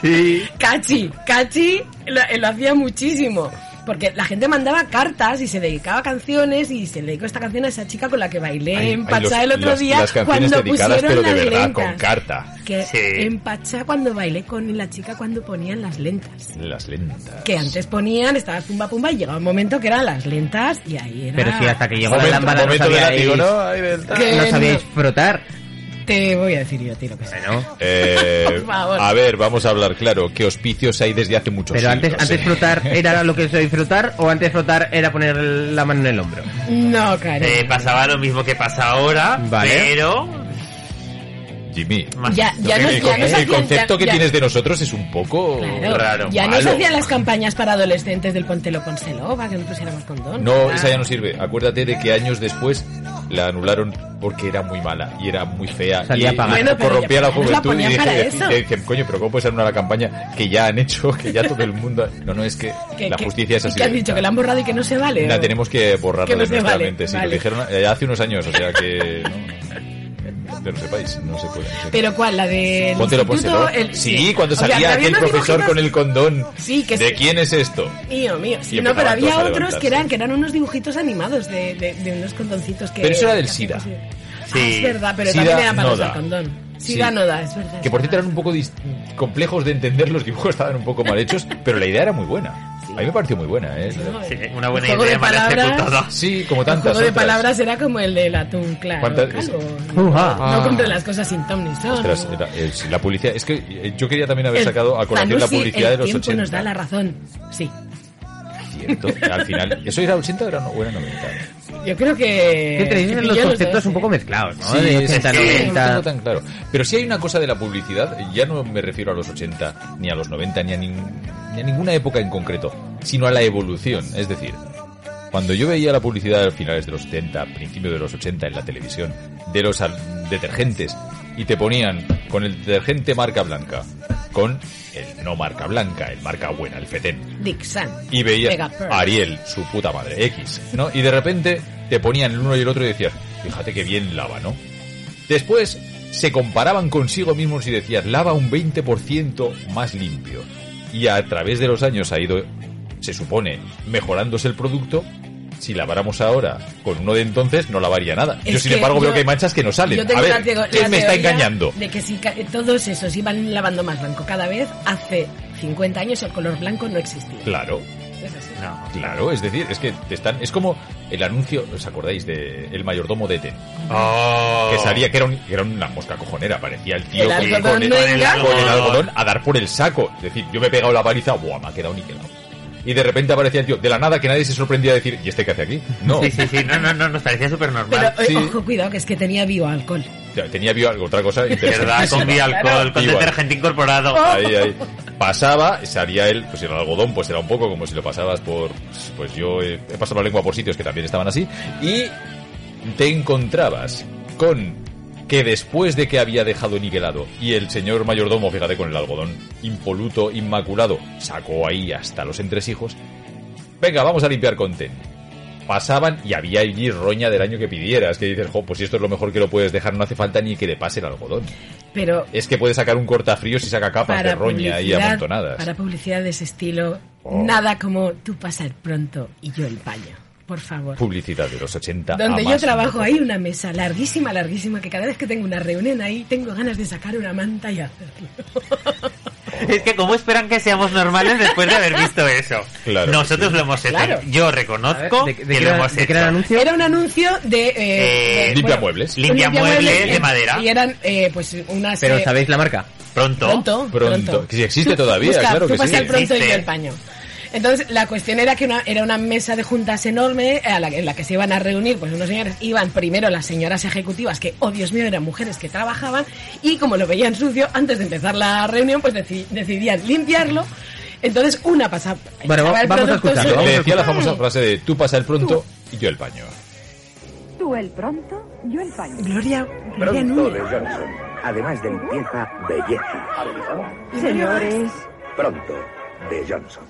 Sí. Cachi, Cachi lo, lo hacía muchísimo. Porque la gente mandaba cartas y se dedicaba a canciones y se le dedicó esta canción a esa chica con la que bailé en Pachá el otro día las cuando pusieron pero de las verdad, lentas. con carta. Que Sí. en Pachá cuando bailé con la chica cuando ponían las lentas. Las lentas. Que antes ponían, estaba pumba pumba y llegaba un momento que eran las lentas y ahí era... Pero si hasta que llegó la lámpara no sabíais, ¿no? No sabíais no. frotar. Te voy a decir yo, tío, que. Bueno, Eh, Por favor. a ver, vamos a hablar claro. ¿Qué hospicios hay desde hace muchos pero antes, siglos, antes eh? frotar era lo que soy frotar o antes frotar era poner la mano en el hombro. No, cariño. Eh, pasaba lo mismo que pasa ahora, Vale. pero Jimmy. Ya- ya el, no- el ya se hacían- concepto ya- que ya- tienes de nosotros es un poco Claro, raro. ya no malo. se hacían las campañas para adolescentes del Póntelo Pónselo para que no pusiéramos condón. No, esa ya no sirve. Acuérdate de que años después la anularon porque era muy mala y era muy fea Salía y, y Bueno, corrompía la pues la juventud y dije, de- dicen, coño, pero ¿cómo puede ser una campaña que ya han hecho, que ya todo el mundo... No, no, es que Que- la que- justicia es y así. que han dicho que la han borrado y que no se vale. La o- tenemos que borrarla Que no de nuestra vale, mente. Sí, vale. lo dijeron eh, hace unos años, o sea que... No, no, no sepáis, no se puede. no se Pero ¿cuál? La de Póntelo, pónselo. El, Sí, cuando O sea, salía había aquel profesor con el condón. Sí, que ¿De sí. quién es esto? Mío, mío. Sí, no, pero había otros que eran, que eran unos dibujitos animados de, de, de unos condoncitos que... Pero eso era del SIDA. así. Ah, es verdad, pero SIDA también era para no usar da. condón. Sí. SIDA no da, es verdad. Que por cierto eran un poco complejos de entender, los dibujos estaban un poco mal hechos, pero la idea era muy buena. A mí me pareció muy buena, ¿eh? Sí, una buena El juego idea, de mal palabras-. Sí, como El tantas juego de otras. palabras era como el del atún, claro. ¿Cuántas- calvo. Uja. No Ah. compre las cosas sin ton ni son. Ostras, era- eh, sí, la publicidad. Es que eh, yo quería también haber El sacado a colación la publicidad de el los tiempo 80. nos da la razón. Sí. Cierto, al final. ¿Eso era 80 o era, no, o era 90? Yo creo que... Que los conceptos un ¿eh? poco mezclados, ¿no? Sí, de es 80, que no 90. tengo tan claro. Pero si hay una cosa de la publicidad, ya no me refiero a los 80, ni a los 90, ni a, nin- ni a ninguna época en concreto, sino a la evolución. Es decir, cuando yo veía la publicidad a finales de los 70, principios de los 80 en la televisión, de los detergentes, y te ponían con el detergente marca blanca, con el no marca blanca, el marca buena, el fetén, Dixon. y veías Megapearl. a Ariel, su puta madre, X, ¿no? Y de repente te ponían el uno y el otro y decías, fíjate que bien lava, ¿no? Después se comparaban consigo mismos y decías, lava un 20% más limpio. Y a través de los años ha ido, se supone, mejorándose el producto. Si laváramos ahora con uno de entonces, no lavaría nada. Es yo, sin embargo, veo que hay manchas que no salen. A ver, ¿quién me está engañando? De que si todos esos iban lavando más blanco cada vez, hace 50 años el color blanco no existía. Claro. Así. Claro, es decir, es que te están, es como el anuncio, ¿os acordáis de El mayordomo de Eten? Oh. Que salía que era, un- que era una mosca cojonera, parecía el tío El con, con el, con el algodón a dar por el saco. Es decir, yo me he pegado la paliza, buah, me ha quedado niquelado. Y de repente aparecía el tío, de la nada que nadie se sorprendía de decir, ¿y este qué hace aquí? No. Sí, sí, sí, no, no, no, nos parecía súper Pero normal. eh, ojo, cuidado, que es que tenía bioalcohol. Tenía bio, otra cosa Verdad, con con Igual. detergente incorporado. Ahí, ahí. Pasaba, salía él, pues el algodón, pues era un poco como si lo pasabas por. Pues yo he, he pasado la lengua por sitios que también estaban así. Y te encontrabas con que después de que había dejado niquelado y el señor mayordomo, fíjate, con el algodón impoluto, inmaculado, sacó ahí hasta los entresijos. Venga, vamos a limpiar con ten. Pasaban y había allí roña del año que pidieras, que dices, jo, pues si esto es lo mejor que lo puedes dejar, no hace falta ni que le pase el algodón. Pero Es que puede sacar un cortafríos y saca capas de roña ahí publicidad, amontonadas. para publicidad de ese estilo, Oh. nada como tú pasar pronto y yo el paño. Por favor. Publicidad de los 80. Donde yo trabajo hay una mesa larguísima, larguísima, que cada vez que tengo una reunión ahí tengo ganas de sacar una manta y hacerlo. Es que cómo esperan que seamos normales después de haber visto eso. Claro Nosotros lo hemos hecho. Claro. Yo reconozco A ver, ¿de- de que lo era- hemos hecho. era el anuncio? Era un anuncio de... eh, Eh, de- Limpia bueno, muebles. Limpia muebles de madera. Y eran, eh, pues, unas... Pero eh, ¿sabéis la marca? Pronto. Pronto, Pronto. Que si existe todavía, busca, claro tú que pasa sí. el pronto y yo Existe. el paño. Entonces, la cuestión era que una, era una mesa de juntas enorme a la, en la que se iban a reunir, pues unos señores, iban primero las señoras ejecutivas, que, oh Dios mío, eran mujeres que trabajaban, y como lo veían sucio, antes de empezar la reunión, pues deci- decidían limpiarlo. Entonces, una pasaba... Bueno, vamos a escucharlo, vamos decía la famosa frase de tú pasa el pronto y yo el paño. Tú el pronto, yo el paño. Gloria, Gloria Pronto de Johnson. Además de limpieza, belleza. Señores, Pronto de Johnson.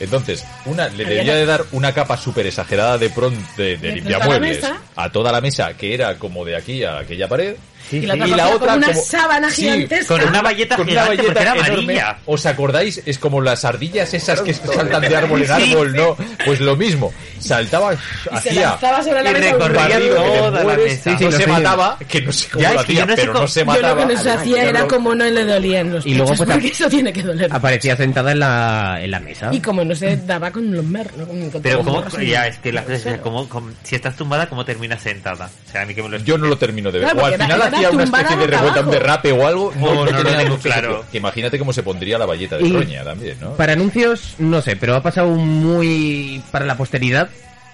Entonces, una le Había debía de dar una capa súper exagerada de pron de, de De limpiamuebles a toda la mesa, que era como de aquí a aquella pared. Y la otra y la cogía otra con una como- sábana Sí, gigantesca. con una valleta con una gigante, valleta porque era enorme. amarilla. ¿Os acordáis? Es como las ardillas esas que saltan de árbol en árbol. ¿no? Pues lo mismo. Saltaba, Y se hacía lanzaba sobre la y mesa. recorría toda la mesa. no se sé. mataba, que no sé cómo Ya, lo yo hacía, no pero cómo- no se Yo mataba. lo que no se hacía era como no le dolían los Y luego, pues, porque eso tiene que doler. Aparecía sentada en la, en la mesa. Y como no se daba con los mer... ¿no? Pero en- ya, es que la, como, como- si estás tumbada, ¿cómo terminas sentada? O sea, a mí que me lo Yo no lo termino de ver. Claro, o al final hacía una especie de revuelta, un abajo. derrape o algo. Oh, no tenía tengo ningún claro. Que imagínate cómo se pondría la valleta de Y- roña también, ¿no? Para anuncios, no sé, pero ha pasado muy para la posteridad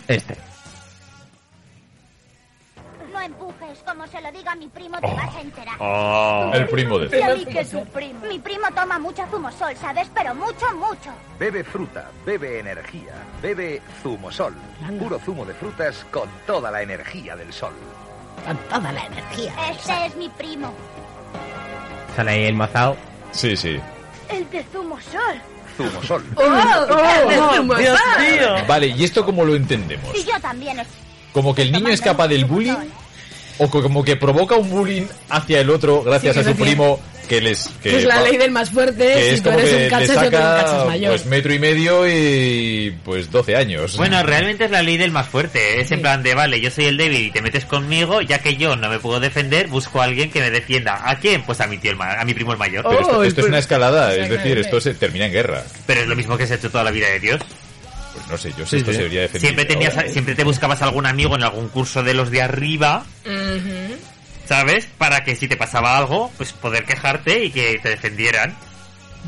este. No empujes. Como se lo diga a mi primo, te vas a enterar. Oh, el primo de Y a mí que primo. Mi primo toma mucho zumosol, ¿sabes? Pero mucho, mucho. Bebe fruta, bebe energía, bebe zumosol. Puro zumo de frutas con toda la energía del sol. Con toda la energía. Este es mi primo. Sale ahí el mazao. Sí, sí. El de zumosol. Zumosol. ¡Oh! Dios mío. Vale, ¿y esto cómo lo entendemos? Y yo también es. ¿Como que el niño escapa del bullying? ¿O co- como que provoca un bullying hacia el otro gracias Sí, a su primo que les... Que, es la ley del más fuerte. que si es tú como eres que un cachas, yo tengo un cachas saca mayor. pues metro y medio y pues 12 años. Bueno, realmente es la ley del más fuerte. Es en plan de, vale, yo soy el débil y te metes conmigo, ya que yo no me puedo defender, busco a alguien que me defienda. ¿A quién? Pues a mi tío, el ma- a mi primo el mayor. Pero esto, esto es una escalada, es decir, esto se termina en guerra. Pero es lo mismo que se ha hecho toda la vida de Dios. Pues no sé, yo sé, esto se debería defender. Siempre tenías, siempre te buscabas algún amigo en algún curso de los de arriba. ¿sabes? Para que si te pasaba algo, pues poder quejarte y que te defendieran.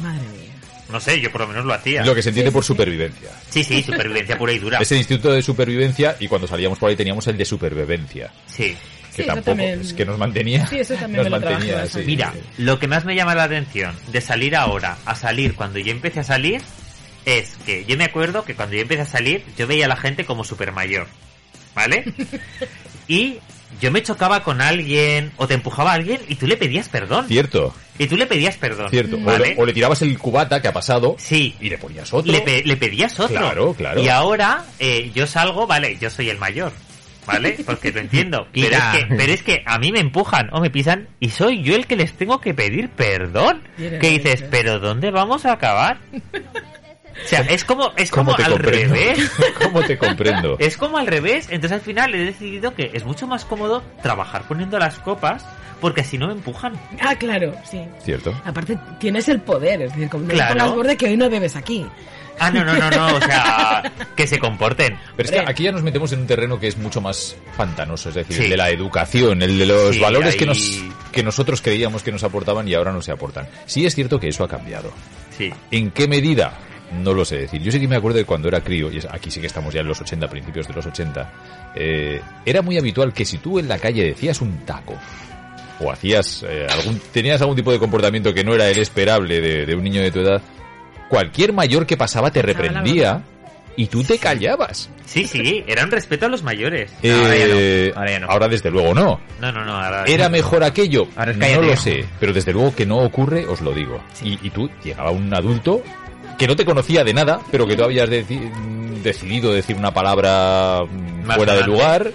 Madre mía. No sé, yo por lo menos lo hacía. Lo que se entiende por supervivencia. Sí, sí, supervivencia pura y dura. Es el instituto de supervivencia y cuando salíamos por ahí teníamos el de supervivencia. Sí. Que Sí, eso tampoco, también. es que nos mantenía. Sí, eso también nos me lo mantenía, sí. Mira, lo que más me llama la atención de salir ahora a salir cuando yo empecé a salir es que yo me acuerdo que cuando yo empecé a salir yo veía a la gente como super mayor, ¿vale? y yo me chocaba con alguien o te empujaba a alguien y tú le pedías perdón. Cierto, Y tú le pedías perdón. cierto. O, ¿vale? le, o le tirabas el cubata que ha pasado Sí. y le ponías otro. Le, pe- le pedías otro. Claro, claro. Y ahora eh, yo salgo, vale, yo soy el mayor. ¿Vale? Porque lo entiendo. Pero es, que, pero es que a mí me empujan o me pisan y soy yo el que les tengo que pedir perdón. Que dices, pero ¿dónde vamos a acabar? O sea, es como, es ¿Cómo como al comprendo? revés. ¿Cómo te comprendo? Es como al revés. Entonces al final he decidido que es mucho más cómodo trabajar poniendo las copas porque así no me empujan. Ah, claro, sí. Cierto. Aparte, tienes el poder, es decir, como Claro. pongas borde que hoy no bebes aquí. Ah, no, no, no, no. O sea, que se comporten. Pero es que aquí ya nos metemos en un terreno que es mucho más pantanoso, es decir, Sí. el de la educación, el de los Sí, valores que, nos, que nosotros creíamos que nos aportaban y ahora no se aportan. Sí es cierto que eso ha cambiado. Sí. ¿En qué medida? No lo sé decir. Yo sí que me acuerdo de cuando era crío, y es- aquí sí que estamos ya en los 80, principios de los 80, eh, era muy habitual que si tú en la calle decías un taco, o hacías eh, algún, tenías algún tipo de comportamiento que no era el esperable de, de un niño de tu edad, cualquier mayor que pasaba te reprendía y tú te callabas. Sí, sí, era un respeto a los mayores. Eh, ahora ya no. Ahora ya no. ahora desde luego no. No, no, no. Ahora ¿Era mejor aquello? Ahora es no lo sé, pero desde luego que no ocurre, os lo digo. Y, y tú llegaba un adulto que no te conocía de nada, pero que tú habías deci- decidido decir una palabra mm, Más fuera de lugar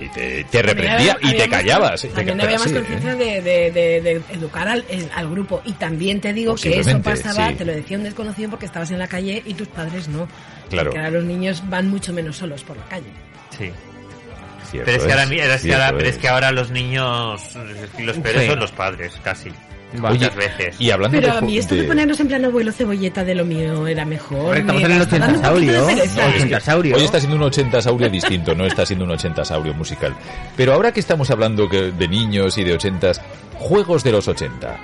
y te, te reprendía y te callabas. te- También había más ¿eh? conciencia de, de- de- de educar al, el- al grupo. Y también te digo que eso pasaba, sí. te lo decía un desconocido porque estabas en la calle y tus padres no. Claro. Porque ahora los niños van mucho menos solos por la calle. Sí. Cierto Pero es, que ahora, es, mi- es que cierto ahora- pero es. es que ahora los niños, los peores Sí. son los padres, casi. Oye, Muchas veces. y hablando Pero de, a mí esto de de- ponernos en plan abuelo cebolleta de lo mío era mejor. Estamos me en el está dando un 80 poquito de saurio. pereza. No, es que 80 saurio. Hoy está siendo un 80 saurio distinto, no está siendo un 80 saurio musical. Pero ahora que estamos hablando que- de niños y de 80, juegos de los 80,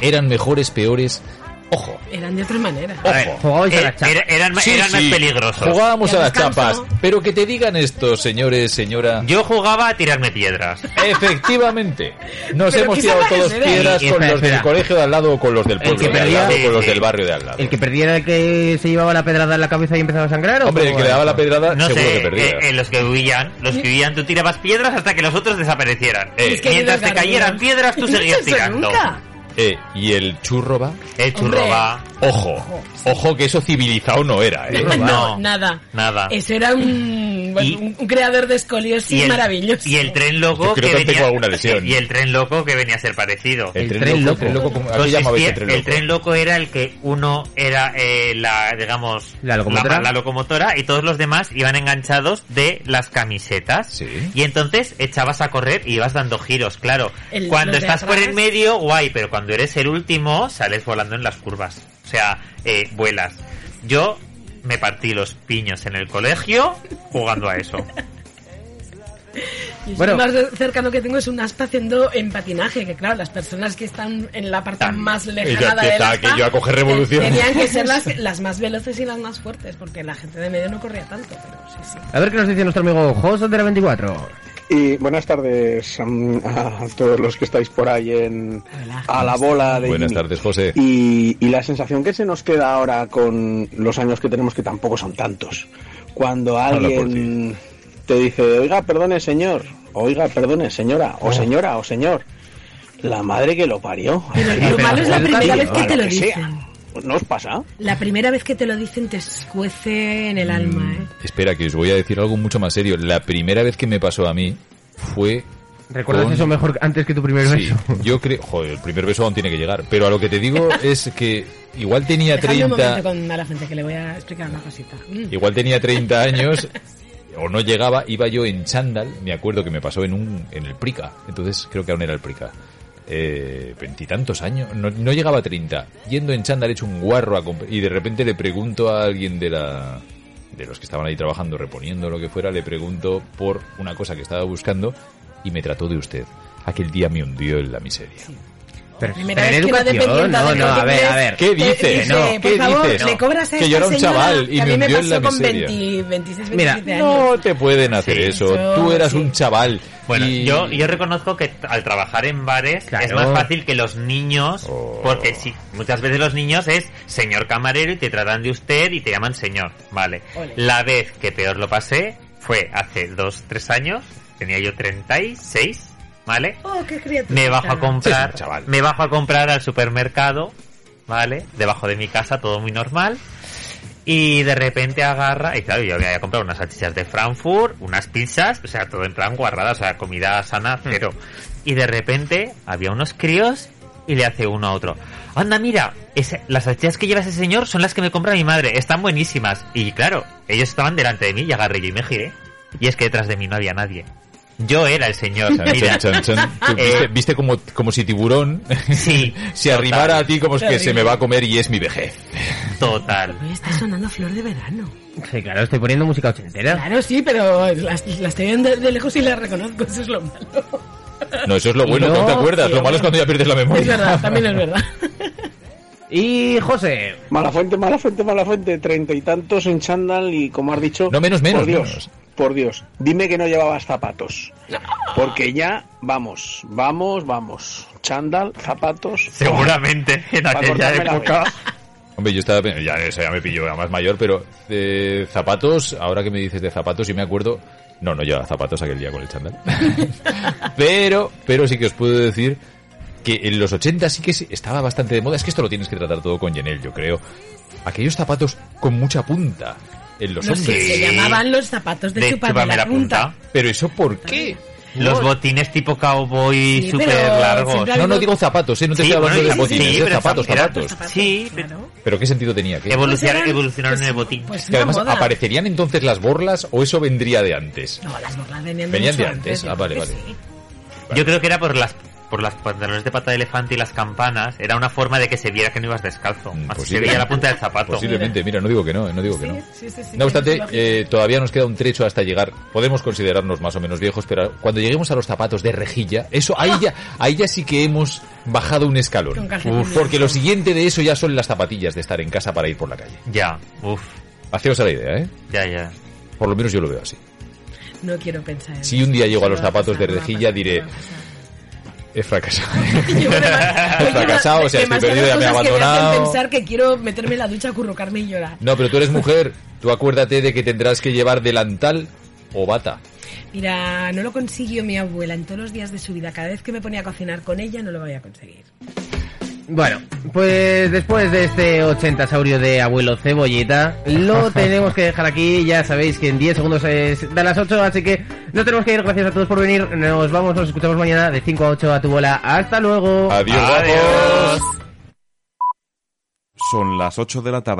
¿eran mejores, peores? Ojo, Eran de otra manera. ojo. A Eh, la chapa. era- eran Sí, eran más sí, peligrosos. Jugábamos a las chapas, pero que te digan estos señores, señora. Yo jugaba a tirarme piedras. Efectivamente, nos ¿Pero hemos tirado todos piedras Y- con espera, los del espera. colegio de al lado o con los del El pueblo que de al perdía- lado o con los del barrio de al lado. ¿El que perdiera el que se llevaba la pedrada en la cabeza y empezaba a sangrar? ¿o Hombre, el que le daba la pedrada No seguro sé, que perdía. eh, eh, los que huían, los que huían, tú tirabas piedras hasta que los otros desaparecieran. Eh, Es que Mientras te cayeran piedras, tú seguías tirando. nunca. Eh, y el churro va. El churro Hombre. va. Ojo, ojo que eso civilizado no era, ¿eh? No. nada. Nada. Eso era un, bueno, Y- un, un creador de escoliosis el, maravilloso. y el tren Yo loco creo que que tengo venía alguna lesión. y el tren loco que venía a ser parecido. El, El tren, tren loco, loco. el tren loco, ¿cómo- ¿a qué Consistía- llamabais el tren loco? el tren loco era el que uno era eh, la, digamos, La locomotora. la locomotora y todos los demás iban enganchados de las camisetas. Sí. Y entonces echabas a correr y ibas dando giros, claro. El- cuando los de estás por atrás. en medio, guay, pero cuando eres el último, sales volando en las curvas. O sea, eh, vuelas. Yo me partí los piños en el colegio jugando a eso. Y Bueno. Lo más cercano que tengo es un aspa haciendo en patinaje, que claro, las personas que están en la parte También. más lejana está, aspa que yo a coger revolución. tenían que ser las, las más veloces y las más fuertes, porque la gente de medio no corría tanto, pero sí, sí. A ver qué nos dice nuestro amigo José de la 24. Y buenas tardes a todos los que estáis por ahí en a la bola de Buenas Jimmy. tardes, José. Y, y la sensación que se nos queda ahora con los años que tenemos, que tampoco son tantos, cuando alguien te dice, oiga, perdone señor, oiga, perdone señora, o señora, o señor, la madre que lo parió. Pero lo malo es la primera vez que te lo dicen. ¿No os pasa? La primera vez que te lo dicen te escuece en el alma, ¿eh? Espera, que os voy a decir algo mucho más serio. La primera vez que me pasó a mí fue... ¿Recuerdas con- eso mejor antes que tu primer Sí, beso? yo creo... Joder, el primer beso aún tiene que llegar. Pero a lo que te digo es que igual tenía Dejadme un 30... momento con mala gente que le voy a explicar una cosita. Mm. Igual tenía 30 años o no llegaba, iba yo en chándal, me acuerdo que me pasó en un en el Prica, entonces creo que aún era el Prica. Eh, veintitantos años, no, llegaba a 30, yendo en chándal hecho un guarro a y de repente le pregunto a alguien de la de los que estaban ahí trabajando, reponiendo lo que fuera, le pregunto por una cosa que estaba buscando y me trató de usted. Aquel día me hundió en la miseria. Pero, Primera vez que no dependienta no, no, a ver, a ver. ¿Qué te dices? dice, No, por ¿qué favor, dices? le cobras a Que esta yo era un señora chaval y que a me mí me hundió en la pasó con miseria. 20, 26, Mira, 27 años. No te pueden hacer eso. yo- Tú eras sí. un chaval. Bueno, y- yo, yo reconozco que al trabajar en bares es Claro. más fácil que los niños, Oh. porque sí, muchas veces los niños es señor camarero y te tratan de usted y te llaman señor, vale. Ole. La vez que peor lo pasé fue hace dos, tres años, tenía yo 36, ¿vale? Oh, qué criatura. Me bajo a comprar, Sí, chaval. me bajo a comprar al supermercado, ¿vale? Debajo de mi casa, todo muy normal. Y de repente agarra, y claro, yo había comprado unas salchichas de Frankfurt, unas pizzas, o sea, todo en plan guarrada, o sea, comida sana, cero. Y de repente había unos críos y le hace uno a otro. Anda, mira, ese- las salchichas que lleva ese señor son las que me compra mi madre, están buenísimas. Y claro, ellos estaban delante de mí y agarré yo y me giré. Y es que detrás de mí no había nadie. Yo era el señor. Chan, mira. chan, chan, chan. Eh, viste, viste como, como si tiburón Sí, se arrimara a ti como es que se me va a comer y es mi vejez. Total. Oye, está sonando Flor de Verano. Sí, claro, estoy poniendo música ochentera. Claro, sí, pero las, las estoy viendo de lejos y las reconozco, eso es lo malo. No, eso es lo bueno, No, no te acuerdas. sí, lo malo es cuando ya pierdes la memoria. Es verdad, también es verdad. Y José. Mala fuente, mala fuente, mala fuente. Treinta y tantos en chándal y como has dicho... No, menos, menos, Por Dios, menos. Por Dios. Dime que no llevabas zapatos. Porque ya, vamos, vamos, vamos. Chándal, zapatos... Seguramente en aquella época. Hombre, yo estaba... Ya, eso ya me pilló ya más mayor, pero de zapatos, ahora que me dices de zapatos, yo me acuerdo... No, no llevaba zapatos aquel día con el chándal. pero, pero sí que os puedo decir que en los 80 sí que se- estaba bastante de moda. Es que esto lo tienes que tratar todo con Yenel, yo creo. Aquellos zapatos con mucha punta en los No sé, hombres. se llamaban los zapatos de, De chuparme chúpame la la punta. punta. Pero eso ¿por qué? Los botines tipo cowboy Sí, súper largos. No, no digo zapatos, ¿eh? No te Sí, estoy hablando bueno, de sí, botines, sí, de zapatos, era- zapatos. Sí, ¿Pero qué sentido tenía? ¿Qué? evolucionaron, eran- evolucionaron pues- en el botín. Pues Que además moda. aparecerían entonces las borlas o eso vendría de antes. No, las borlas venían de Venían de antes. yo Ah, vale, vale. Yo creo que era por las por las pantalones de pata de elefante y las campanas. Era una forma de que se viera que no ibas descalzo. Así se veía la punta del zapato. Posiblemente, mira, no digo que no, eh, no digo que no. Sí, sí, sí, No obstante, eh, todavía nos queda un trecho hasta llegar. Podemos considerarnos más o menos viejos, pero cuando lleguemos a los zapatos de rejilla, eso ahí ya, ahí ya sí que hemos bajado un escalón. Uf, porque lo siguiente de eso ya son las zapatillas de estar en casa para ir por la calle. Ya, uff, Haceos a la idea, ¿eh? ya, ya. Por lo menos yo lo veo así. No quiero pensar en Si un día llego a los zapatos de rejilla, diré, he fracasado. He fracasado, o sea, estoy perdido, ya me he cosas que me abandonado. pensar que quiero meterme en la ducha, acurrucarme y llorar. No, pero tú eres mujer. Tú acuérdate de que tendrás que llevar delantal o bata. Mira, no lo consiguió mi abuela en todos los días de su vida. Cada vez que me ponía a cocinar con ella, no lo voy a conseguir. Bueno, pues después de este 80 saurio de abuelo cebolleta, lo tenemos que dejar aquí. Ya sabéis que en 10 segundos es de las 8, así que nos tenemos que ir. Gracias a todos por venir. Nos vamos, nos escuchamos mañana de 5 a 8 a tu bola. Hasta luego. Adiós, Adiós. Son las 8 de la tarde.